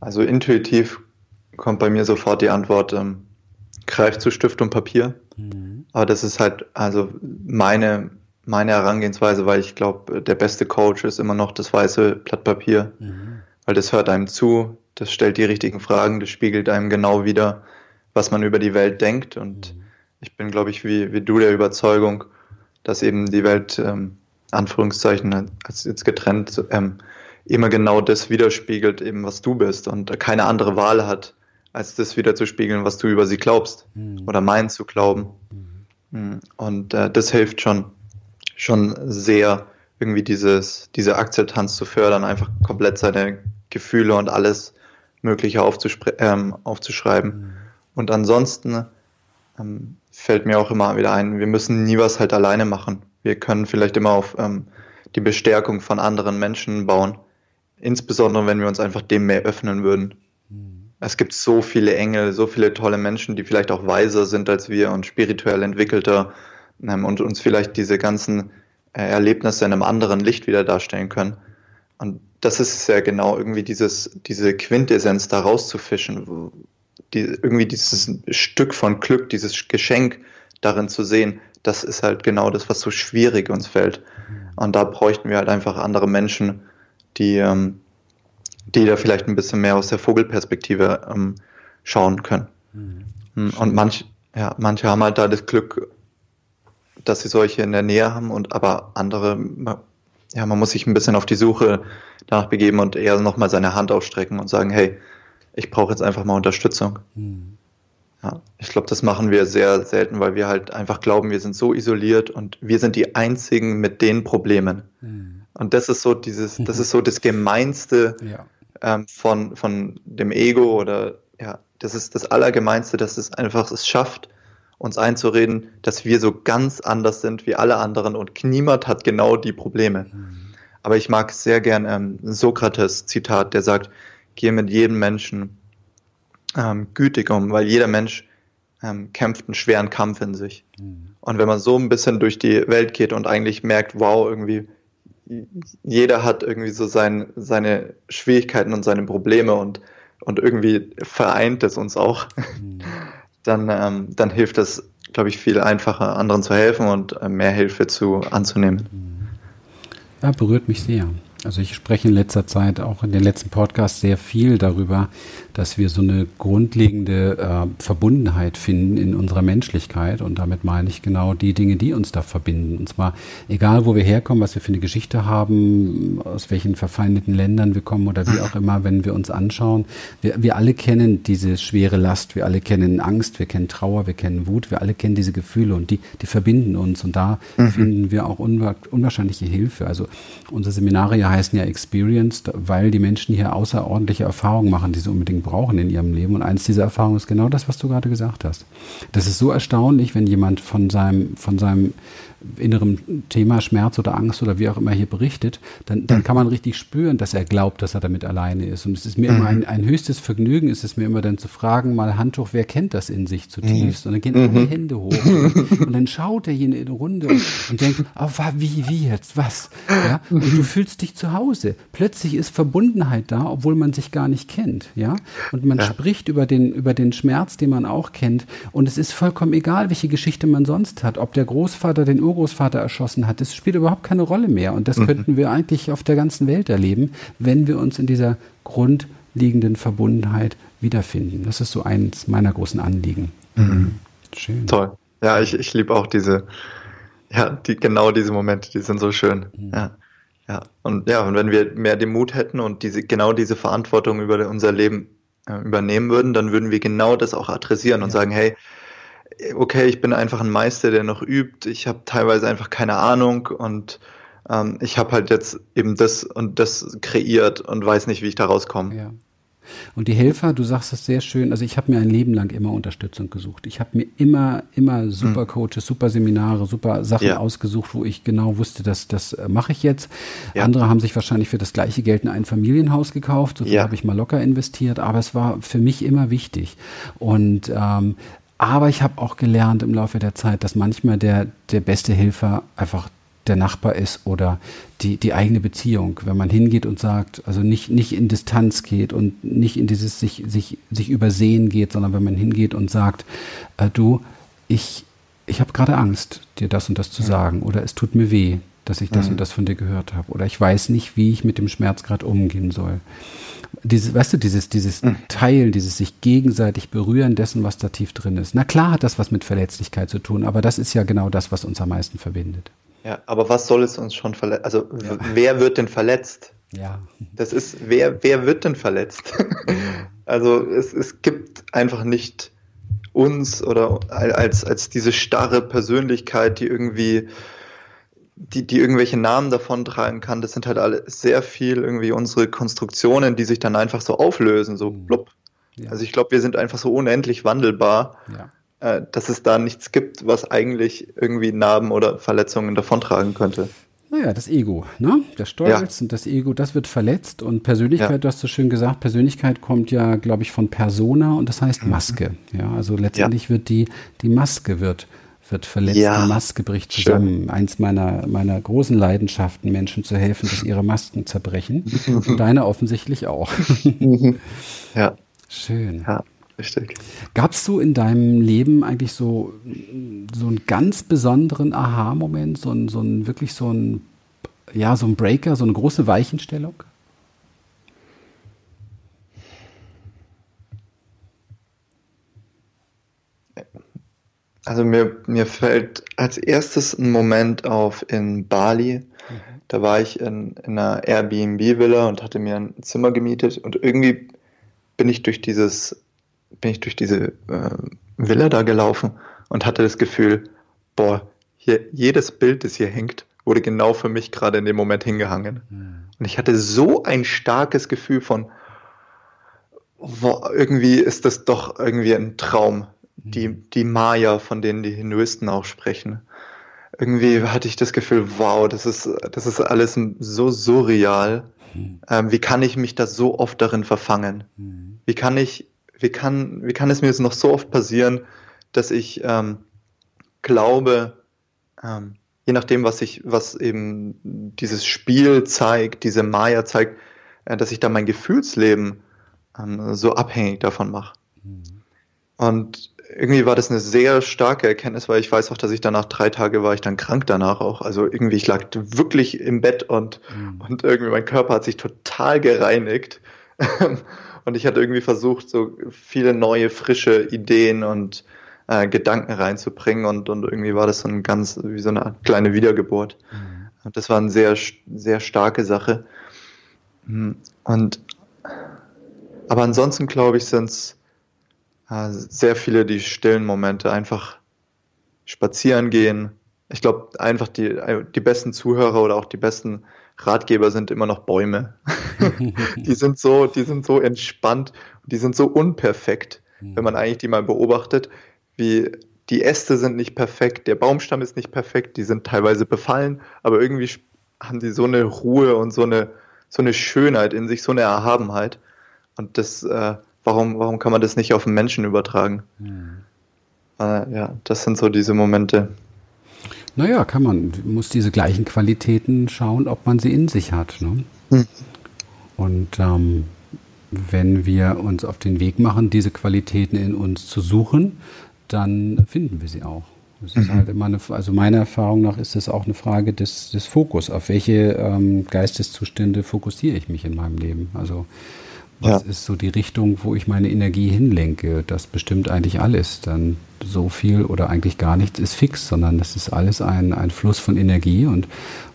Also intuitiv kommt bei mir sofort die Antwort, ähm, greif zu Stift und Papier. Mhm. Aber das ist halt also meine, meine Herangehensweise, weil ich glaube, der beste Coach ist immer noch das weiße Blatt Papier, mhm. weil das hört einem zu, das stellt die richtigen Fragen, das spiegelt einem genau wieder, was man über die Welt denkt und mhm ich bin, glaube ich, wie, wie du der Überzeugung, dass eben die Welt, ähm, Anführungszeichen, als jetzt getrennt, ähm, immer genau das widerspiegelt, eben was du bist und keine andere Wahl hat, als das wiederzuspiegeln, was du über sie glaubst mhm. oder meinst zu glauben. Mhm. Und äh, das hilft schon, schon sehr, irgendwie dieses, diese Akzeptanz zu fördern, einfach komplett seine Gefühle und alles Mögliche ähm, aufzuschreiben. Mhm. Und ansonsten ähm, fällt mir auch immer wieder ein, wir müssen nie was halt alleine machen. Wir können vielleicht immer auf ähm, die Bestärkung von anderen Menschen bauen. Insbesondere, wenn wir uns einfach dem mehr öffnen würden. Mhm. Es gibt so viele Engel, so viele tolle Menschen, die vielleicht auch weiser sind als wir und spirituell entwickelter ähm, und uns vielleicht diese ganzen äh, Erlebnisse in einem anderen Licht wieder darstellen können. Und das ist ja genau irgendwie dieses, diese Quintessenz da rauszufischen, die, irgendwie dieses Stück von Glück, dieses Geschenk darin zu sehen, das ist halt genau das, was so schwierig uns fällt. Und da bräuchten wir halt einfach andere Menschen, die, ähm, die da vielleicht ein bisschen mehr aus der Vogelperspektive ähm, schauen können. Mhm. Und manch, ja, manche haben halt da das Glück, dass sie solche in der Nähe haben und aber andere, ja, man muss sich ein bisschen auf die Suche danach begeben und eher nochmal seine Hand ausstrecken und sagen, hey, ich brauche jetzt einfach mal Unterstützung. Mhm. Ja, ich glaube, das machen wir sehr selten, weil wir halt einfach glauben, wir sind so isoliert und wir sind die einzigen mit den Problemen. Mhm. Und das ist so dieses, das ist so das Gemeinste ja. ähm, von, von dem Ego oder ja, das ist das Allergemeinste, dass es einfach es schafft, uns einzureden, dass wir so ganz anders sind wie alle anderen und niemand hat genau die Probleme. Mhm. Aber ich mag sehr gern ähm, Sokrates Zitat, der sagt, gehe mit jedem Menschen ähm, gütig um, weil jeder Mensch ähm, kämpft einen schweren Kampf in sich. Mhm. Und wenn man so ein bisschen durch die Welt geht und eigentlich merkt, wow, irgendwie jeder hat irgendwie so sein, seine Schwierigkeiten und seine Probleme und und irgendwie vereint es uns auch, mhm. dann, ähm, dann hilft es, glaube ich, viel einfacher, anderen zu helfen und äh, mehr Hilfe zu anzunehmen. Mhm. Ja, berührt mich sehr. Also ich spreche in letzter Zeit auch in den letzten Podcasts sehr viel darüber, dass wir so eine grundlegende äh, Verbundenheit finden in unserer Menschlichkeit. Und damit meine ich genau die Dinge, die uns da verbinden. Und zwar egal, wo wir herkommen, was wir für eine Geschichte haben, aus welchen verfeindeten Ländern wir kommen oder wie auch immer, wenn wir uns anschauen. Wir, wir alle kennen diese schwere Last, wir alle kennen Angst, wir kennen Trauer, wir kennen Wut, wir alle kennen diese Gefühle und die, die verbinden uns. Und da mhm. finden wir auch unwahrscheinliche Hilfe. Also unsere Seminare ja heißen ja Experienced, weil die Menschen hier außerordentliche Erfahrungen machen, die sie unbedingt brauchen in ihrem Leben. Und eins dieser Erfahrungen ist genau das, was du gerade gesagt hast. Das ist so erstaunlich, wenn jemand von seinem, von seinem innerem Thema Schmerz oder Angst oder wie auch immer hier berichtet, dann, dann mhm. kann man richtig spüren, dass er glaubt, dass er damit alleine ist. Und es ist mir immer ein, ein höchstes Vergnügen, ist es mir immer dann zu fragen, mal Handtuch, wer kennt das in sich zutiefst? Mhm. Und dann gehen alle mhm. Hände hoch. und dann schaut er hier in eine Runde und, und denkt, oh, wie, wie jetzt, was? Ja? Und du fühlst dich zu Hause. Plötzlich ist Verbundenheit da, obwohl man sich gar nicht kennt. Ja? Und man ja. spricht über den, über den Schmerz, den man auch kennt. Und es ist vollkommen egal, welche Geschichte man sonst hat. Ob der Großvater den Urgroßvater erschossen hat, das spielt überhaupt keine Rolle mehr. Und das mhm. könnten wir eigentlich auf der ganzen Welt erleben, wenn wir uns in dieser grundlegenden Verbundenheit wiederfinden. Das ist so eins meiner großen Anliegen. Mhm. Schön. Toll. Ja, ich, ich liebe auch diese, ja, die, genau diese Momente, die sind so schön. Mhm. Ja. Ja, und ja, und wenn wir mehr den Mut hätten und diese, genau diese Verantwortung über unser Leben äh, übernehmen würden, dann würden wir genau das auch adressieren ja. und sagen, hey, okay, ich bin einfach ein Meister, der noch übt. Ich habe teilweise einfach keine Ahnung und ähm, ich habe halt jetzt eben das und das kreiert und weiß nicht, wie ich da rauskomme. Ja. Und die Helfer, du sagst das sehr schön, also ich habe mir ein Leben lang immer Unterstützung gesucht. Ich habe mir immer, immer super hm. Coaches, super Seminare, super Sachen ja. ausgesucht, wo ich genau wusste, dass das äh, mache ich jetzt. Ja. Andere haben sich wahrscheinlich für das gleiche Geld in ein Familienhaus gekauft, so viel ja. habe ich mal locker investiert, aber es war für mich immer wichtig. Und ähm, aber ich habe auch gelernt im Laufe der Zeit, dass manchmal der, der beste Helfer einfach der Nachbar ist oder die, die eigene Beziehung. Wenn man hingeht und sagt, also nicht, nicht in Distanz geht und nicht in dieses sich, sich, sich übersehen geht, sondern wenn man hingeht und sagt, äh, du, ich, ich habe gerade Angst, dir das und das zu sagen oder es tut mir weh, dass ich das mhm. und das von dir gehört habe oder ich weiß nicht, wie ich mit dem Schmerz gerade umgehen soll dieses, weißt du, dieses, dieses mhm. Teilen, dieses sich gegenseitig berühren dessen, was da tief drin ist. Na klar hat das was mit Verletzlichkeit zu tun, aber das ist ja genau das, was uns am meisten verbindet. Ja, aber was soll es uns schon verletzen? Also, ja. wer wird denn verletzt? Ja. Das ist, wer, wer wird denn verletzt? also, es, es gibt einfach nicht uns oder als, als diese starre Persönlichkeit, die irgendwie die, die irgendwelche Namen davon tragen kann, das sind halt alle sehr viel irgendwie unsere Konstruktionen, die sich dann einfach so auflösen, so mhm. blub. Ja. Also ich glaube, wir sind einfach so unendlich wandelbar, ja. äh, dass es da nichts gibt, was eigentlich irgendwie Narben oder Verletzungen davontragen könnte. Naja, das Ego, ne? Der Stolz ja. und das Ego, das wird verletzt. Und Persönlichkeit, ja. du hast so schön gesagt, Persönlichkeit kommt ja, glaube ich, von Persona und das heißt mhm. Maske. Ja, also letztendlich ja. wird die, die Maske wird wird verletzt, ja, die Maske bricht zusammen. Schön. Eins meiner, meiner großen Leidenschaften, Menschen zu helfen, dass ihre Masken zerbrechen. Und deine offensichtlich auch. ja. Schön. Ja, richtig. Gabst du in deinem Leben eigentlich so, so einen ganz besonderen Aha-Moment, so ein, so ein, wirklich so ein, ja, so ein Breaker, so eine große Weichenstellung? Also mir, mir fällt als erstes ein Moment auf in Bali. Mhm. Da war ich in, in einer Airbnb-Villa und hatte mir ein Zimmer gemietet und irgendwie bin ich durch dieses, bin ich durch diese äh, Villa da gelaufen und hatte das Gefühl, boah, hier, jedes Bild, das hier hängt, wurde genau für mich gerade in dem Moment hingehangen. Mhm. Und ich hatte so ein starkes Gefühl von, boah, irgendwie ist das doch irgendwie ein Traum, die, mhm. die Maya, von denen die Hinduisten auch sprechen. Irgendwie hatte ich das Gefühl, wow, das ist, das ist alles so surreal. Mhm. Ähm, wie kann ich mich da so oft darin verfangen? Mhm. Wie kann ich, wie kann, wie kann es mir jetzt noch so oft passieren, dass ich ähm, glaube, ähm, je nachdem, was ich, was eben dieses Spiel zeigt, diese Maya zeigt, äh, dass ich da mein Gefühlsleben ähm, so abhängig davon mache. Und irgendwie war das eine sehr starke Erkenntnis, weil ich weiß auch, dass ich danach drei Tage war ich dann krank danach auch. Also irgendwie, ich lag wirklich im Bett und, mhm. und irgendwie mein Körper hat sich total gereinigt. und ich hatte irgendwie versucht, so viele neue, frische Ideen und äh, Gedanken reinzubringen und, und irgendwie war das so ein ganz, wie so eine kleine Wiedergeburt. Mhm. Das war eine sehr, sehr starke Sache. Mhm. Und aber ansonsten glaube ich, sind es sehr viele die stillen Momente, einfach spazieren gehen. Ich glaube, einfach die, die besten Zuhörer oder auch die besten Ratgeber sind immer noch Bäume. die sind so, die sind so entspannt, die sind so unperfekt, mhm. wenn man eigentlich die mal beobachtet, wie die Äste sind nicht perfekt, der Baumstamm ist nicht perfekt, die sind teilweise befallen, aber irgendwie haben die so eine Ruhe und so eine, so eine Schönheit in sich, so eine Erhabenheit. Und das, äh, warum, warum kann man das nicht auf den Menschen übertragen? Mhm. Äh, ja, das sind so diese Momente. Naja, kann man. Muss diese gleichen Qualitäten schauen, ob man sie in sich hat. Ne? Mhm. Und ähm, wenn wir uns auf den Weg machen, diese Qualitäten in uns zu suchen, dann finden wir sie auch. Es ist mhm. halt immer eine, also meiner Erfahrung nach ist es auch eine Frage des, des Fokus. Auf welche ähm, Geisteszustände fokussiere ich mich in meinem Leben? Also was ja. ist so die Richtung, wo ich meine Energie hinlenke? Das bestimmt eigentlich alles. Dann so viel oder eigentlich gar nichts ist fix, sondern das ist alles ein, ein Fluss von Energie und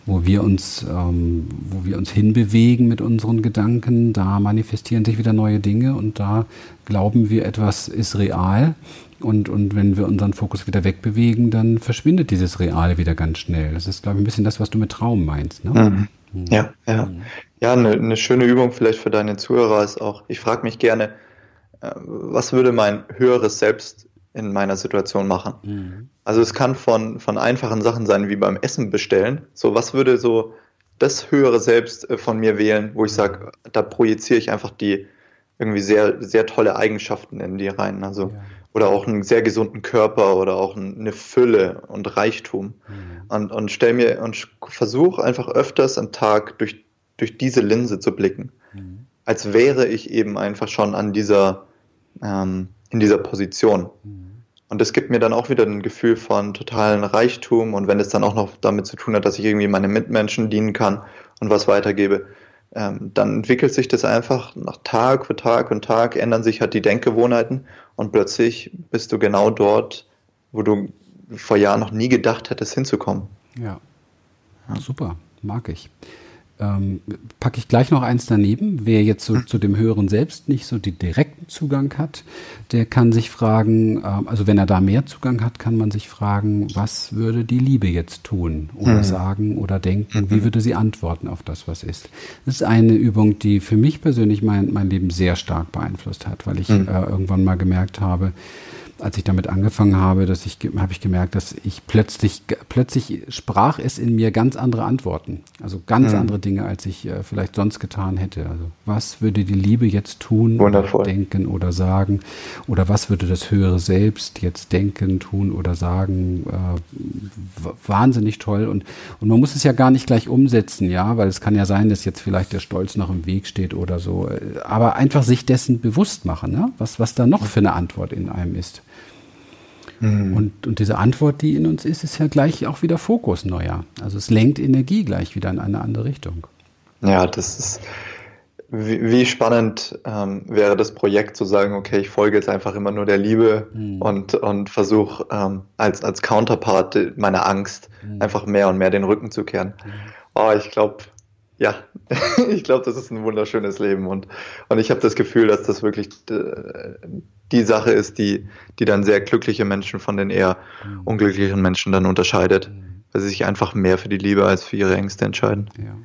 wo wir uns, ähm, wo wir uns hinbewegen mit unseren Gedanken, da manifestieren sich wieder neue Dinge und da glauben wir, etwas ist real. Und, und wenn wir unseren Fokus wieder wegbewegen, dann verschwindet dieses Real wieder ganz schnell. Das ist, glaube ich, ein bisschen das, was du mit Traum meinst. Ne? Mhm. mhm. Ja, ja. Ja, eine, eine schöne Übung vielleicht für deine Zuhörer ist auch, ich frage mich gerne, äh, was würde mein höheres Selbst in meiner Situation machen? Mhm. Also es kann von, von einfachen Sachen sein, wie beim Essen bestellen. So, was würde so das höhere Selbst äh, von mir wählen, wo ich sage, da projiziere ich einfach die irgendwie sehr, sehr tolle Eigenschaften in die rein. Also, ja. oder auch einen sehr gesunden Körper oder auch eine Fülle und Reichtum. Mhm. Und, und stell mir und versuche einfach öfters am Tag durch durch diese Linse zu blicken. Mhm. Als wäre ich eben einfach schon an dieser, ähm, in dieser Position. Mhm. Und das gibt mir dann auch wieder ein Gefühl von totalen Reichtum. Und wenn es dann auch noch damit zu tun hat, dass ich irgendwie meine Mitmenschen dienen kann und was weitergebe, ähm, dann entwickelt sich das einfach nach Tag für Tag und Tag, ändern sich halt die Denkgewohnheiten und plötzlich bist du genau dort, wo du vor Jahren noch nie gedacht hättest, hinzukommen. Ja, ja. super, mag ich ähm, packe ich gleich noch eins daneben. Wer jetzt so, zu dem Höheren selbst nicht so den direkten Zugang hat, der kann sich fragen, ähm, also wenn er da mehr Zugang hat, kann man sich fragen, was würde die Liebe jetzt tun oder mhm. sagen oder denken, mhm. wie würde sie antworten auf das, was ist. Das ist eine Übung, die für mich persönlich mein, mein Leben sehr stark beeinflusst hat, weil ich mhm. äh, irgendwann mal gemerkt habe, als ich damit angefangen habe, dass ich habe ich gemerkt, dass ich plötzlich plötzlich sprach es in mir ganz andere Antworten, also ganz mhm. andere Dinge, als ich äh, vielleicht sonst getan hätte. Also was würde die Liebe jetzt tun, Wundervoll. denken oder sagen, oder was würde das höhere Selbst jetzt denken, tun oder sagen? Äh, wahnsinnig toll und und man muss es ja gar nicht gleich umsetzen, ja, weil es kann ja sein, dass jetzt vielleicht der Stolz noch im Weg steht oder so, aber einfach sich dessen bewusst machen, ne? was was da noch für eine Antwort in einem ist. Mhm. Und, und diese Antwort, die in uns ist, ist ja gleich auch wieder Fokus neuer. Also es lenkt Energie gleich wieder in eine andere Richtung. Ja, das ist, wie, wie spannend ähm, wäre das Projekt zu sagen, okay, ich folge jetzt einfach immer nur der Liebe mhm. und, und versuche ähm, als, als Counterpart meiner Angst mhm. einfach mehr und mehr den Rücken zu kehren. Oh, ich glaube, ja, ich glaube, das ist ein wunderschönes Leben und, und ich habe das Gefühl, dass das wirklich äh, die Sache ist, die, die dann sehr glückliche Menschen von den eher mhm. unglücklichen Menschen dann unterscheidet, mhm. weil sie sich einfach mehr für die Liebe als für ihre Ängste entscheiden. Ja.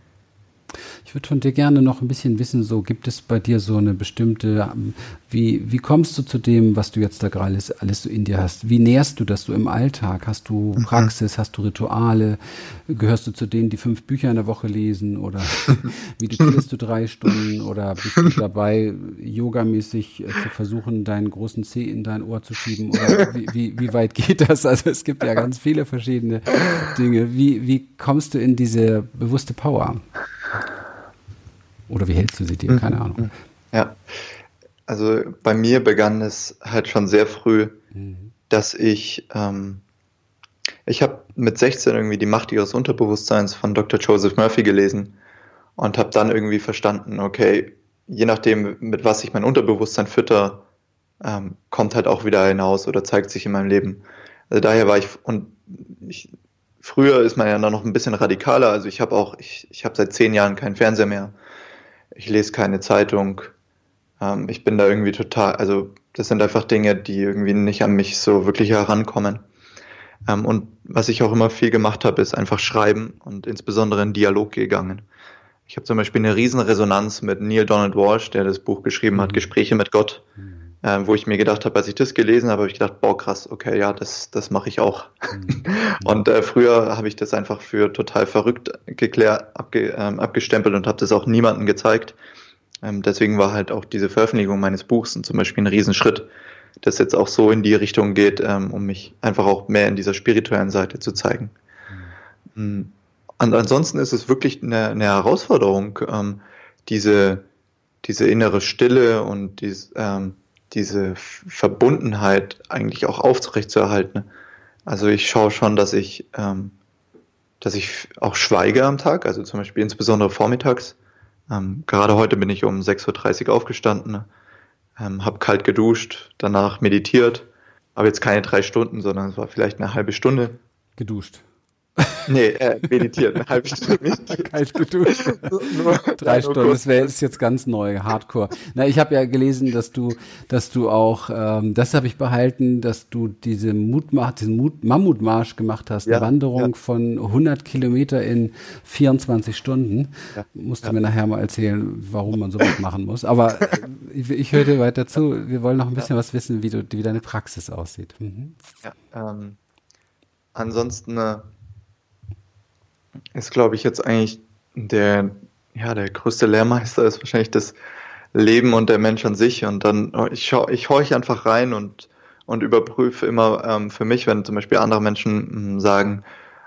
Ich würde von dir gerne noch ein bisschen wissen, so gibt es bei dir so eine bestimmte, ähm, wie, wie kommst du zu dem, was du jetzt da gerade alles, alles so in dir hast? Wie nährst du das so im Alltag? Hast du mhm. Praxis, hast du Rituale? Gehörst du zu denen, die fünf Bücher in der Woche lesen? Oder meditierst du drei Stunden? Oder bist du dabei, yogamäßig äh, zu versuchen, deinen großen Zeh in dein Ohr zu schieben? Oder wie, wie, wie weit geht das? Also es gibt ja ganz viele verschiedene Dinge. Wie, wie kommst du in diese bewusste Power? Oder wie hältst du sie dir? Keine Ahnung. Ja. also bei mir begann es halt schon sehr früh, mhm. dass ich, ähm, ich habe mit 16 irgendwie die Macht ihres Unterbewusstseins von Dr. Joseph Murphy gelesen und habe dann irgendwie verstanden, okay, je nachdem, mit was ich mein Unterbewusstsein fütter, ähm, kommt halt auch wieder hinaus oder zeigt sich in meinem Leben. Also daher war ich, und ich, früher ist man ja noch ein bisschen radikaler, also ich habe auch, ich, ich habe seit zehn Jahren keinen Fernseher mehr, ich lese keine Zeitung, ähm, ich bin da irgendwie total, also das sind einfach Dinge, die irgendwie nicht an mich so wirklich herankommen. Ähm, und was ich auch immer viel gemacht habe, ist einfach schreiben und insbesondere in Dialog gegangen. Ich habe zum Beispiel eine riesen Resonanz mit Neil Donald Walsh, der das Buch geschrieben hat, mhm. Gespräche mit Gott, mhm. Äh, wo ich mir gedacht habe, als ich das gelesen habe, habe ich gedacht, boah, krass, okay, ja, das, das mache ich auch. Mhm. und äh, früher habe ich das einfach für total verrückt geklärt, abge, ähm, abgestempelt und habe das auch niemandem gezeigt. Ähm, deswegen war halt auch diese Veröffentlichung meines Buchs zum Beispiel ein Riesenschritt, das jetzt auch so in die Richtung geht, ähm, um mich einfach auch mehr in dieser spirituellen Seite zu zeigen. Mhm. Und ansonsten ist es wirklich eine, eine Herausforderung, ähm, diese, diese innere Stille und dies, ähm, diese Verbundenheit eigentlich auch aufrechtzuerhalten. Also ich schaue schon, dass ich, ähm, dass ich auch schweige am Tag, also zum Beispiel insbesondere vormittags. Ähm, gerade heute bin ich um 6.30 Uhr aufgestanden, ähm, habe kalt geduscht, danach meditiert, aber jetzt keine drei Stunden, sondern es war vielleicht eine halbe Stunde. Geduscht. Nee, äh, meditiert, eine halbe Stunde. Kalt geduscht. Nur, Drei Stunden, das wäre ist jetzt ganz neu, Hardcore. Na, ich habe ja gelesen, dass du, dass du auch, ähm, das habe ich behalten, dass du diese Mutmach, diesen Mut, Mammutmarsch gemacht hast, ja, eine Wanderung ja. von 100 Kilometer in 24 Stunden. Ja, Musst du mir nachher mal erzählen, warum man sowas machen muss. Aber äh, ich, ich höre dir weiter zu. Wir wollen noch ein bisschen was wissen, wie, du, wie deine Praxis aussieht. Mhm. Ja, ähm, ansonsten äh, ist, glaube ich, jetzt eigentlich der, ja, der größte Lehrmeister ist wahrscheinlich das Leben und der Mensch an sich. Und dann, oh, ich, ich horche einfach rein und, und überprüfe immer ähm, für mich, wenn zum Beispiel andere Menschen hm, sagen,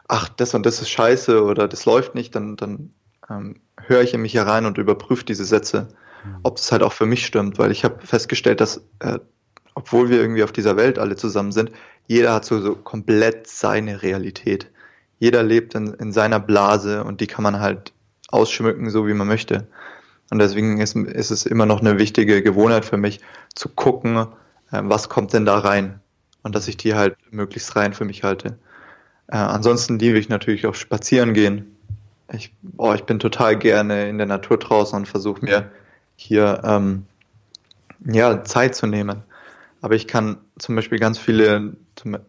ach, das und das ist scheiße oder das läuft nicht, dann, dann ähm, höre ich in mich herein und überprüfe diese Sätze, mhm. ob es halt auch für mich stimmt, weil ich habe festgestellt, dass äh, obwohl wir irgendwie auf dieser Welt alle zusammen sind, jeder hat so, so komplett seine Realität jeder lebt in, in seiner Blase und die kann man halt ausschmücken, so wie man möchte. Und deswegen ist, ist es immer noch eine wichtige Gewohnheit für mich, zu gucken, äh, was kommt denn da rein. Und dass ich die halt möglichst rein für mich halte. Äh, ansonsten liebe ich natürlich auch spazieren gehen. Ich, oh, ich bin total gerne in der Natur draußen und versuche mir hier ähm, ja, Zeit zu nehmen. Aber ich kann zum Beispiel ganz viele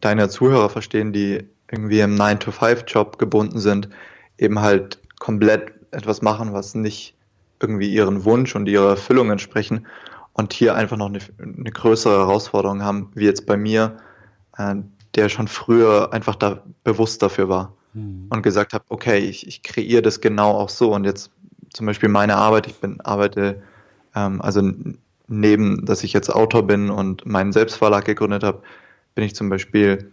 deiner Zuhörer verstehen, die irgendwie im 9-to-5-Job gebunden sind, eben halt komplett etwas machen, was nicht irgendwie ihren Wunsch und ihrer Erfüllung entsprechen und hier einfach noch eine, eine größere Herausforderung haben, wie jetzt bei mir, äh, der schon früher einfach da bewusst dafür war mhm. und gesagt habe, okay, ich, ich kreiere das genau auch so und jetzt zum Beispiel meine Arbeit, ich bin arbeite, ähm, also neben, dass ich jetzt Autor bin und meinen Selbstverlag gegründet habe, bin ich zum Beispiel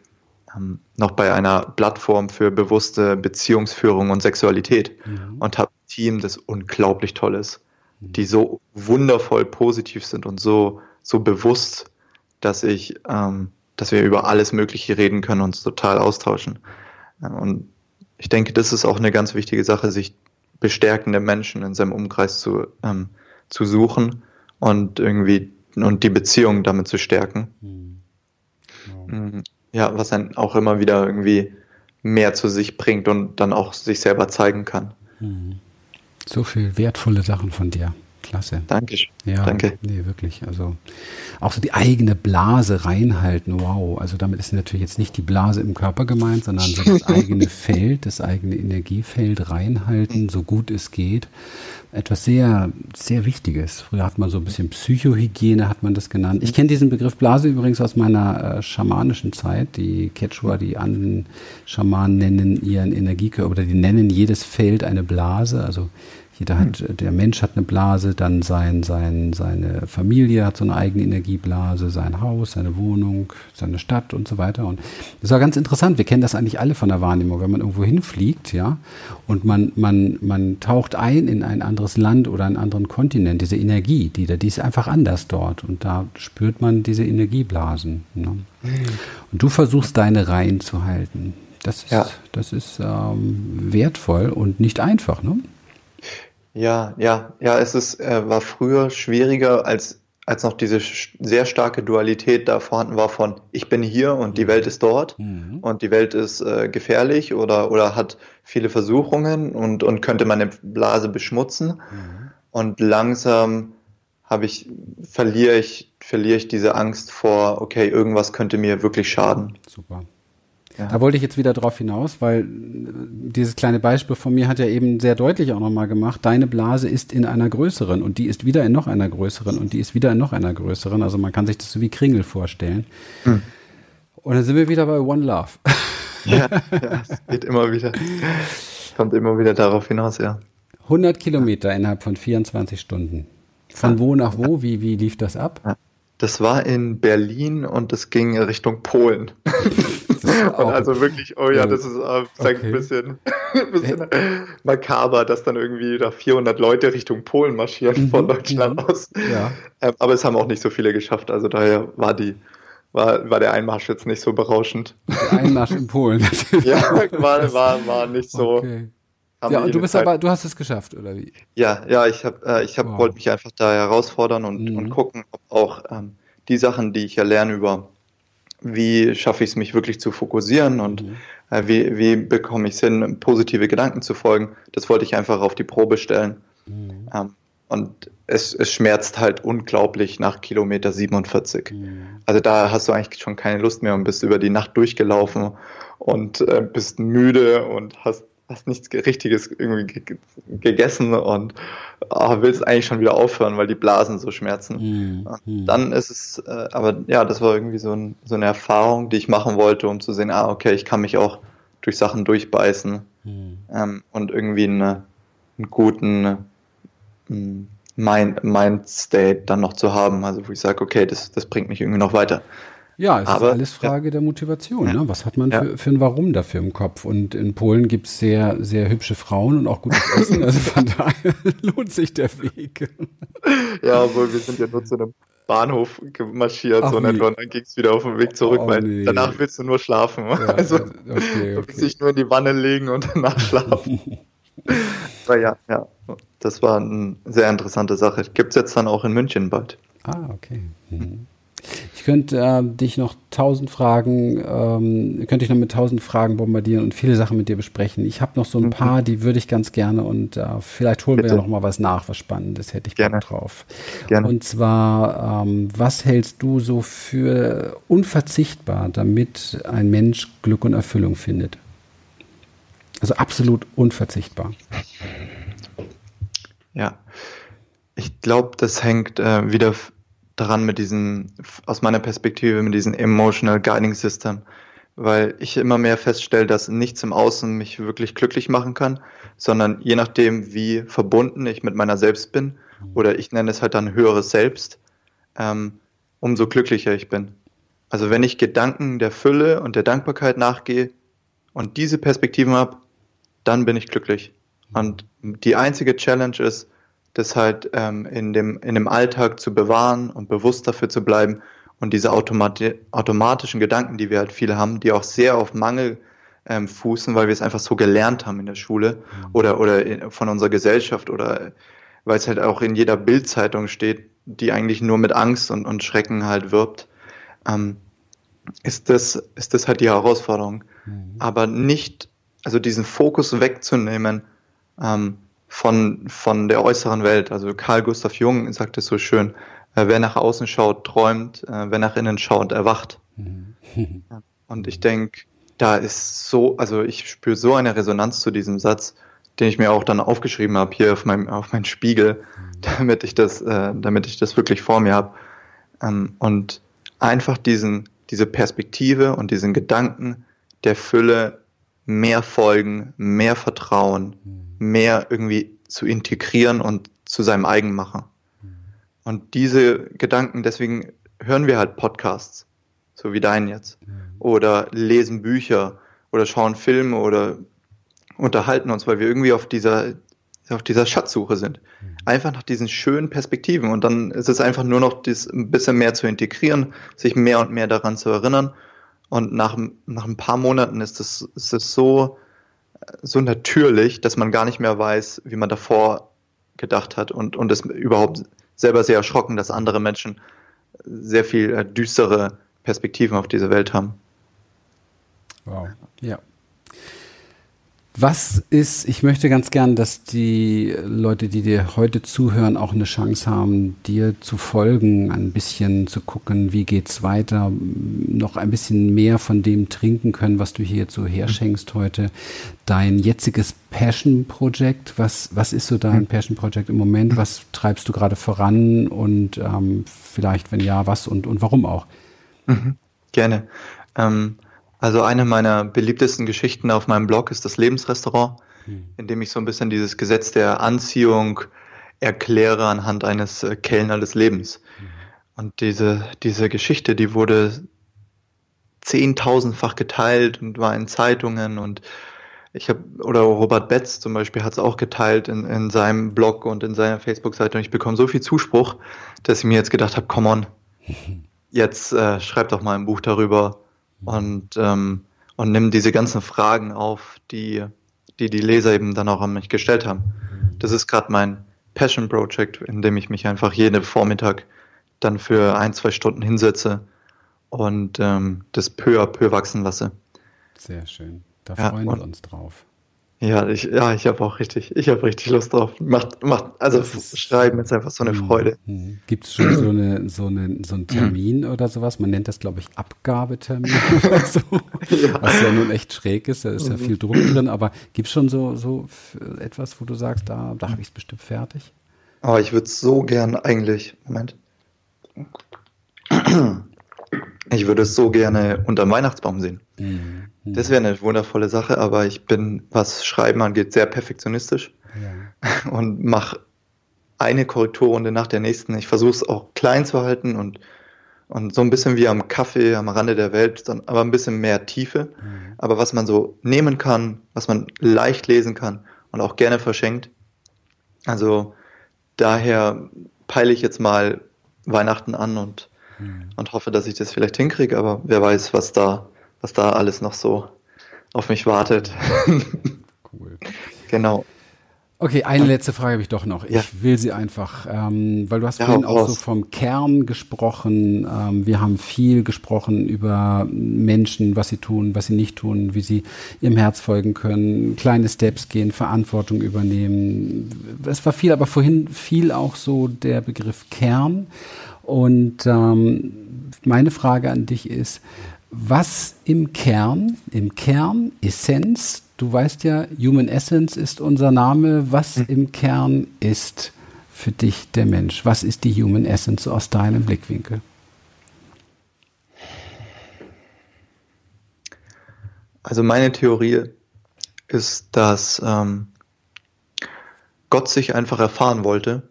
noch bei einer Plattform für bewusste Beziehungsführung und Sexualität mhm. und habe ein Team, das unglaublich toll ist, mhm. die so wundervoll positiv sind und so, so bewusst, dass ich, ähm, dass wir über alles Mögliche reden können und uns total austauschen. Und ich denke, das ist auch eine ganz wichtige Sache, sich bestärkende Menschen in seinem Umkreis zu, ähm, zu suchen und irgendwie und die Beziehung damit zu stärken. Mhm. Ja, was dann auch immer wieder irgendwie mehr zu sich bringt und dann auch sich selber zeigen kann. Mhm. So viel wertvolle Sachen von dir. Klasse. Danke. Ja, Danke. Nee, wirklich. Also auch so die eigene Blase reinhalten. Wow. Also damit ist natürlich jetzt nicht die Blase im Körper gemeint, sondern so das eigene Feld, das eigene Energiefeld reinhalten, so gut es geht. Etwas sehr, sehr Wichtiges. Früher hat man so ein bisschen Psychohygiene, hat man das genannt. Ich kenne diesen Begriff Blase übrigens aus meiner äh, schamanischen Zeit. Die Quechua, die anderen Schamanen nennen ihren Energiekörper oder die nennen jedes Feld eine Blase. Also Jeder hat, hm. der Mensch hat eine Blase, dann sein, sein, seine Familie hat so eine eigene Energieblase, sein Haus, seine Wohnung, seine Stadt und so weiter. Und das war ganz interessant. Wir kennen das eigentlich alle von der Wahrnehmung. Wenn man irgendwo hinfliegt, ja, und man, man, man taucht ein in ein anderes Land oder einen anderen Kontinent, diese Energie, die da, die ist einfach anders dort. Und da spürt man diese Energieblasen. Ne? Hm. Und du versuchst deine Reihen zu halten. Das ist, ja. das ist ähm, wertvoll und nicht einfach, ne? Ja, ja, ja, es ist, äh, war früher schwieriger, als, als noch diese sehr starke Dualität da vorhanden war von ich bin hier und die mhm. Welt ist dort mhm. und die Welt ist äh, gefährlich oder, oder hat viele Versuchungen und, und könnte meine Blase beschmutzen. Mhm. Und langsam habe ich, verliere ich, verliere ich diese Angst vor, okay, irgendwas könnte mir wirklich schaden. Super. Ja. Da wollte ich jetzt wieder drauf hinaus, weil äh, dieses kleine Beispiel von mir hat ja eben sehr deutlich auch nochmal gemacht, deine Blase ist in einer größeren und die ist wieder in noch einer größeren und die ist wieder in noch einer größeren. Also man kann sich das so wie Kringel vorstellen. Hm. Und dann sind wir wieder bei One Love. Ja, ja es geht immer wieder, kommt immer wieder darauf hinaus, ja. 100 Kilometer innerhalb von 24 Stunden. Von wo nach wo? Wie, wie lief das ab? Das war in Berlin und es ging Richtung Polen. und also wirklich, oh ja, das ist äh, okay. ein bisschen, ein bisschen makaber, dass dann irgendwie da 400 Leute Richtung Polen marschieren mhm. von Deutschland mhm. aus. Ja. Ähm, aber es haben auch nicht so viele geschafft, also daher war die war, war der Einmarsch jetzt nicht so berauschend. Der Einmarsch in Polen. ja, war, war, war nicht so. Okay. Ja, und du bist Zeit. aber, du hast es geschafft, oder wie? Ja, ja, ich habe, äh, ich habe, wow. wollte mich einfach da herausfordern und, mhm. und gucken, ob auch ähm, die Sachen, die ich ja lerne über wie schaffe ich es, mich wirklich zu fokussieren und mhm. äh, wie, wie bekomme ich es hin, positive Gedanken zu folgen. Das wollte ich einfach auf die Probe stellen. Mhm. Ähm, und es, es schmerzt halt unglaublich nach Kilometer 47. Mhm. Also da hast du eigentlich schon keine Lust mehr und bist über die Nacht durchgelaufen und äh, bist müde und hast hast nichts Richtiges irgendwie gegessen und oh, willst eigentlich schon wieder aufhören, weil die Blasen so schmerzen. Mhm. Dann ist es, äh, aber ja, das war irgendwie so, ein, so, eine Erfahrung, die ich machen wollte, um zu sehen, ah, okay, ich kann mich auch durch Sachen durchbeißen mhm. ähm, und irgendwie eine, einen guten ähm, Mind, Mind State dann noch zu haben, also wo ich sage, okay, das, das bringt mich irgendwie noch weiter. Ja, es Aber, ist alles Frage ja. der Motivation. Ne? Was hat man ja. für, für, ein Warum dafür im Kopf? Und in Polen gibt es sehr, sehr hübsche Frauen und auch gutes Essen. Also von daher lohnt sich der Weg. Ja, obwohl wir sind ja nur zu einem Bahnhof marschiert, Ach, so und dann ging es wieder auf den Weg zurück, oh, weil nee. danach willst du nur schlafen. Ja, also okay, okay. dich nur in die Wanne legen und danach schlafen. Aber ja, ja, das war eine sehr interessante Sache. Gibt es jetzt dann auch in München bald. Ah, okay. Mhm. Ich könnte äh, dich noch tausend Fragen, ähm, könnte ich noch mit tausend Fragen bombardieren und viele Sachen mit dir besprechen. Ich habe noch so ein mhm. paar, die würde ich ganz gerne und äh, vielleicht holen Bitte. wir ja noch mal was nach, was Spannendes hätte ich gerne. Bock drauf. Gerne. Und zwar, ähm, was hältst du so für unverzichtbar, damit ein Mensch Glück und Erfüllung findet? Also absolut unverzichtbar. Ja, ich glaube, das hängt äh, wieder dran mit diesem, aus meiner Perspektive, mit diesem Emotional Guiding System, weil ich immer mehr feststelle, dass nichts im Außen mich wirklich glücklich machen kann, sondern je nachdem, wie verbunden ich mit meiner Selbst bin, oder ich nenne es halt dann höheres Selbst, ähm, umso glücklicher ich bin. Also wenn ich Gedanken der Fülle und der Dankbarkeit nachgehe und diese Perspektiven habe, dann bin ich glücklich. Und die einzige Challenge ist, das halt ähm, in, dem, in dem Alltag zu bewahren und bewusst dafür zu bleiben und diese automati automatischen Gedanken, die wir halt viele haben, die auch sehr auf Mangel ähm, fußen, weil wir es einfach so gelernt haben in der Schule mhm. oder, oder in, von unserer Gesellschaft oder weil es halt auch in jeder Bildzeitung steht, die eigentlich nur mit Angst und, und Schrecken halt wirbt, ähm, ist, das, ist das halt die Herausforderung. Mhm. Aber nicht, also diesen Fokus wegzunehmen, ähm, von, von der äußeren Welt. Also Karl Gustav Jung sagt es so schön, äh, wer nach außen schaut, träumt, äh, wer nach innen schaut, erwacht. Mhm. Und ich denke, da ist so, also ich spüre so eine Resonanz zu diesem Satz, den ich mir auch dann aufgeschrieben habe hier auf meinem auf meinen Spiegel, mhm. damit ich das, äh, damit ich das wirklich vor mir habe. Ähm, und einfach diesen, diese Perspektive und diesen Gedanken der Fülle mehr folgen, mehr vertrauen, mhm mehr irgendwie zu integrieren und zu seinem eigen machen. Und diese Gedanken, deswegen hören wir halt Podcasts, so wie deinen jetzt, oder lesen Bücher oder schauen Filme oder unterhalten uns, weil wir irgendwie auf dieser, auf dieser Schatzsuche sind. Einfach nach diesen schönen Perspektiven. Und dann ist es einfach nur noch das ein bisschen mehr zu integrieren, sich mehr und mehr daran zu erinnern. Und nach, nach ein paar Monaten ist es ist das so, so natürlich, dass man gar nicht mehr weiß, wie man davor gedacht hat und, und es überhaupt selber sehr erschrocken, dass andere Menschen sehr viel äh, düstere Perspektiven auf diese Welt haben. Wow, ja. Was ist, ich möchte ganz gern, dass die Leute, die dir heute zuhören, auch eine Chance haben, dir zu folgen, ein bisschen zu gucken, wie geht's weiter, noch ein bisschen mehr von dem trinken können, was du hier jetzt so herschenkst heute. Dein jetziges Passion Project, was, was ist so dein Passion Project im Moment? Was treibst du gerade voran und ähm, vielleicht, wenn ja, was und, und warum auch? Mhm, gerne. Ähm, also eine meiner beliebtesten Geschichten auf meinem Blog ist das Lebensrestaurant, hm. in dem ich so ein bisschen dieses Gesetz der Anziehung erkläre anhand eines äh, Kellner des Lebens. Hm. Und diese, diese Geschichte, die wurde zehntausendfach geteilt und war in Zeitungen und ich habe, oder Robert Betz zum Beispiel hat es auch geteilt in, in seinem Blog und in seiner Facebook-Seite und ich bekomme so viel Zuspruch, dass ich mir jetzt gedacht habe, come on, jetzt äh, schreib doch mal ein Buch darüber und, ähm, und nimm diese ganzen Fragen auf, die, die die Leser eben dann auch an mich gestellt haben. Das ist gerade mein Passion Project, in dem ich mich einfach jeden Vormittag dann für ein, zwei Stunden hinsetze und ähm, das peu à peu wachsen lasse. Sehr schön. Da ja, freuen wir uns drauf. Ja, ich, ja, ich habe auch richtig, ich habe richtig Lust drauf. Macht, macht, also ist, Schreiben ist einfach so eine mhm. Freude. Mhm. Gibt es schon so, eine, so, eine, so einen Termin mhm. oder sowas? Man nennt das, glaube ich, Abgabetermin oder so. ja. Was ja nun echt schräg ist, da ist ja viel Druck drin, aber gibt es schon so, so etwas, wo du sagst, da, da habe ich es bestimmt fertig? Aber ich würde so gern eigentlich, Moment. Ich würde es so gerne unterm Weihnachtsbaum sehen. Mhm. Das wäre eine wundervolle Sache, aber ich bin, was Schreiben angeht, sehr perfektionistisch ja. und mache eine Korrekturrunde nach der nächsten. Ich versuche es auch klein zu halten und, und so ein bisschen wie am Kaffee am Rande der Welt, aber ein bisschen mehr Tiefe. Mhm. Aber was man so nehmen kann, was man leicht lesen kann und auch gerne verschenkt. Also daher peile ich jetzt mal Weihnachten an und mhm. und hoffe, dass ich das vielleicht hinkriege, aber wer weiß, was da, was da alles noch so auf mich wartet. Cool. genau. Okay, eine letzte Frage habe ich doch noch. Ich ja. will sie einfach, ähm, weil du hast ja, vorhin auch so vom Kern gesprochen. Ähm, wir haben viel gesprochen über Menschen, was sie tun, was sie nicht tun, wie sie ihrem Herz folgen können, kleine Steps gehen, Verantwortung übernehmen. Es war viel, aber vorhin fiel auch so der Begriff Kern. Und ähm, meine Frage an dich ist, was im Kern, im Kern, Essenz, du weißt ja, Human Essence ist unser Name, was mhm. im Kern ist für dich der Mensch? Was ist die Human Essence aus deinem Blickwinkel? Also meine Theorie ist, dass ähm, Gott sich einfach erfahren wollte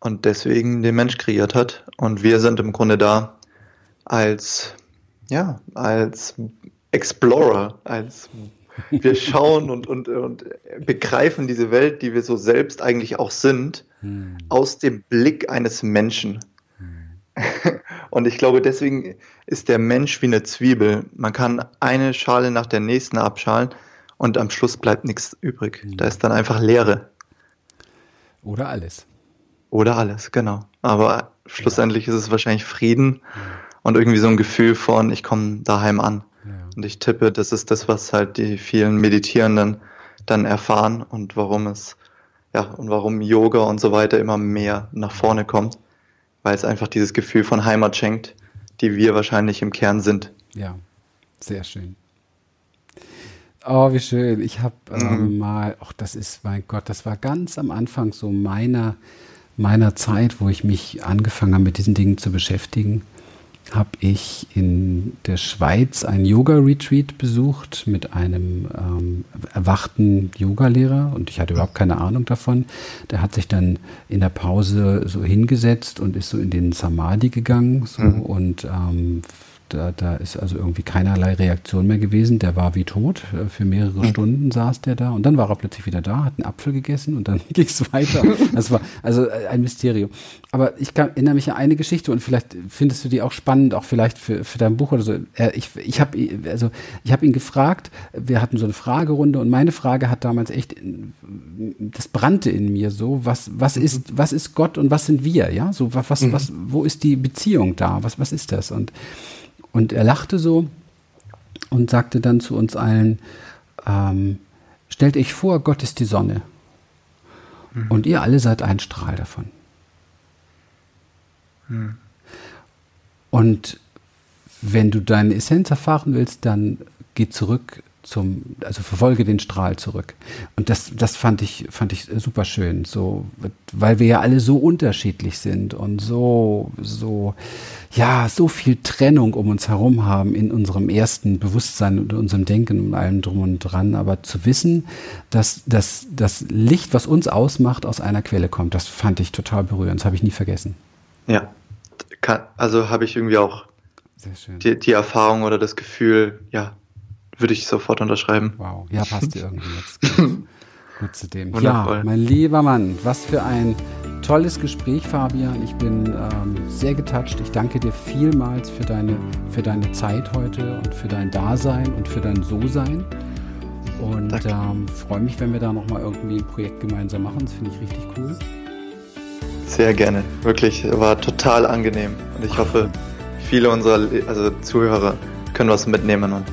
und deswegen den Mensch kreiert hat. Und wir sind im Grunde da als, ja, als Explorer, als wir schauen und, und, und begreifen diese Welt, die wir so selbst eigentlich auch sind, hm. aus dem Blick eines Menschen. Hm. Und ich glaube, deswegen ist der Mensch wie eine Zwiebel. Man kann eine Schale nach der nächsten abschalen und am Schluss bleibt nichts übrig. Hm. Da ist dann einfach Leere. Oder alles. Oder alles, genau. Aber schlussendlich ja. ist es wahrscheinlich Frieden ja. Und irgendwie so ein Gefühl von, ich komme daheim an. Ja. Und ich tippe, das ist das, was halt die vielen Meditierenden dann erfahren und warum es, ja, und warum Yoga und so weiter immer mehr nach vorne kommt, weil es einfach dieses Gefühl von Heimat schenkt, die wir wahrscheinlich im Kern sind. Ja, sehr schön. Oh, wie schön. Ich habe ähm, mhm. mal, ach, das ist, mein Gott, das war ganz am Anfang so meiner meiner Zeit, wo ich mich angefangen habe, mit diesen Dingen zu beschäftigen, habe ich in der Schweiz ein Yoga-Retreat besucht mit einem ähm, erwachten Yogalehrer und ich hatte überhaupt keine Ahnung davon. Der hat sich dann in der Pause so hingesetzt und ist so in den Samadhi gegangen so, mhm. und ähm, da, da ist also irgendwie keinerlei Reaktion mehr gewesen. Der war wie tot. Äh, für mehrere mhm. Stunden saß der da und dann war er plötzlich wieder da, hat einen Apfel gegessen und dann ging es weiter. Das war also äh, ein Mysterium. Aber ich kann, erinnere mich an eine Geschichte und vielleicht findest du die auch spannend, auch vielleicht für, für dein Buch oder so. Ich, ich habe also ich ihn gefragt. Wir hatten so eine Fragerunde und meine Frage hat damals echt das brannte in mir so. Was was mhm. ist was ist Gott und was sind wir? Ja, so was was, was wo ist die Beziehung da? Was was ist das und und er lachte so und sagte dann zu uns allen, ähm, stellt euch vor, Gott ist die Sonne. Mhm. Und ihr alle seid ein Strahl davon. Mhm. Und wenn du deine Essenz erfahren willst, dann geh zurück zum, also verfolge den Strahl zurück. Und das, das fand ich, fand ich super schön, so, weil wir ja alle so unterschiedlich sind und so, so, ja, so viel Trennung um uns herum haben in unserem ersten Bewusstsein und unserem Denken und allem drum und dran. Aber zu wissen, dass, dass das Licht, was uns ausmacht, aus einer Quelle kommt, das fand ich total berührend. Das habe ich nie vergessen. Ja, also habe ich irgendwie auch die, die Erfahrung oder das Gefühl, ja, würde ich sofort unterschreiben. Wow, ja, passt irgendwie jetzt gut, gut zu dem. Wundervoll. Ja, mein lieber Mann, was für ein tolles Gespräch, Fabian. Ich bin ähm, sehr getoucht. Ich danke dir vielmals für deine, für deine Zeit heute und für dein Dasein und für dein So-Sein. Und ähm, freue mich, wenn wir da nochmal irgendwie ein Projekt gemeinsam machen. Das finde ich richtig cool. Sehr gerne. Wirklich, war total angenehm. Und ich hoffe, viele unserer also Zuhörer können was mitnehmen und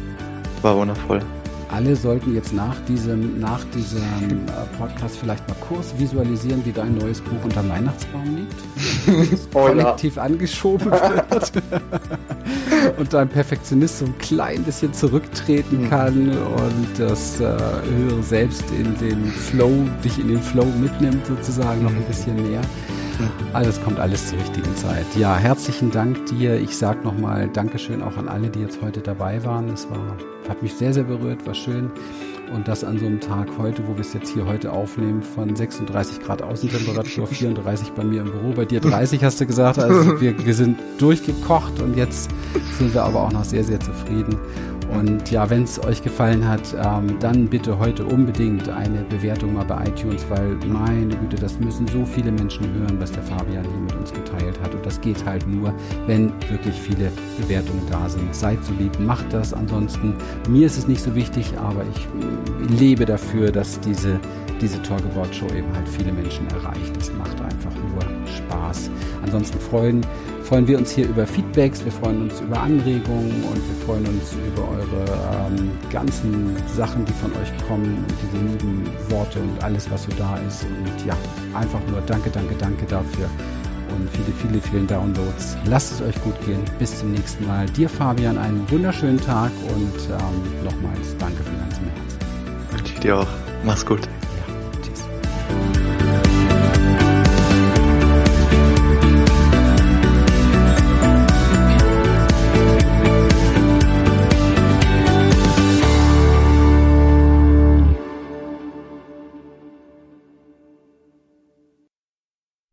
war wundervoll. Alle sollten jetzt nach diesem, nach diesem äh, Podcast vielleicht mal kurz visualisieren, wie dein neues Buch unter dem Weihnachtsbaum liegt. kollektiv ja. angeschoben wird. und dein Perfektionist so ein klein bisschen zurücktreten mhm. kann und das äh, höhere Selbst in den Flow, dich in den Flow mitnimmt sozusagen noch ein bisschen näher. Alles kommt alles zur richtigen Zeit. Ja, herzlichen Dank dir. Ich sage nochmal Dankeschön auch an alle, die jetzt heute dabei waren. Es war, hat mich sehr, sehr berührt, war schön. Und das an so einem Tag heute, wo wir es jetzt hier heute aufnehmen, von 36 Grad Außentemperatur, 34 bei mir im Büro, bei dir 30 hast du gesagt. Also wir, wir sind durchgekocht und jetzt sind wir aber auch noch sehr, sehr zufrieden. Und ja, wenn es euch gefallen hat, ähm, dann bitte heute unbedingt eine Bewertung mal bei iTunes, weil meine Güte, das müssen so viele Menschen hören, was der Fabian hier mit uns geteilt hat. Und das geht halt nur, wenn wirklich viele Bewertungen da sind. Seid so lieb, macht das. Ansonsten, mir ist es nicht so wichtig, aber ich äh, lebe dafür, dass diese, diese Talk About Show eben halt viele Menschen erreicht. Das macht einfach nur Spaß. Ansonsten freuen freuen wir uns hier über Feedbacks, wir freuen uns über Anregungen und wir freuen uns über eure ähm, ganzen Sachen, die von euch kommen und diese lieben Worte und alles, was so da ist. Und ja, einfach nur danke, danke, danke dafür und viele, viele, vielen Downloads. Lasst es euch gut gehen. Bis zum nächsten Mal. Dir, Fabian, einen wunderschönen Tag und ähm, nochmals danke von ganzem Herzen. Wünsche ich dir auch. Mach's gut.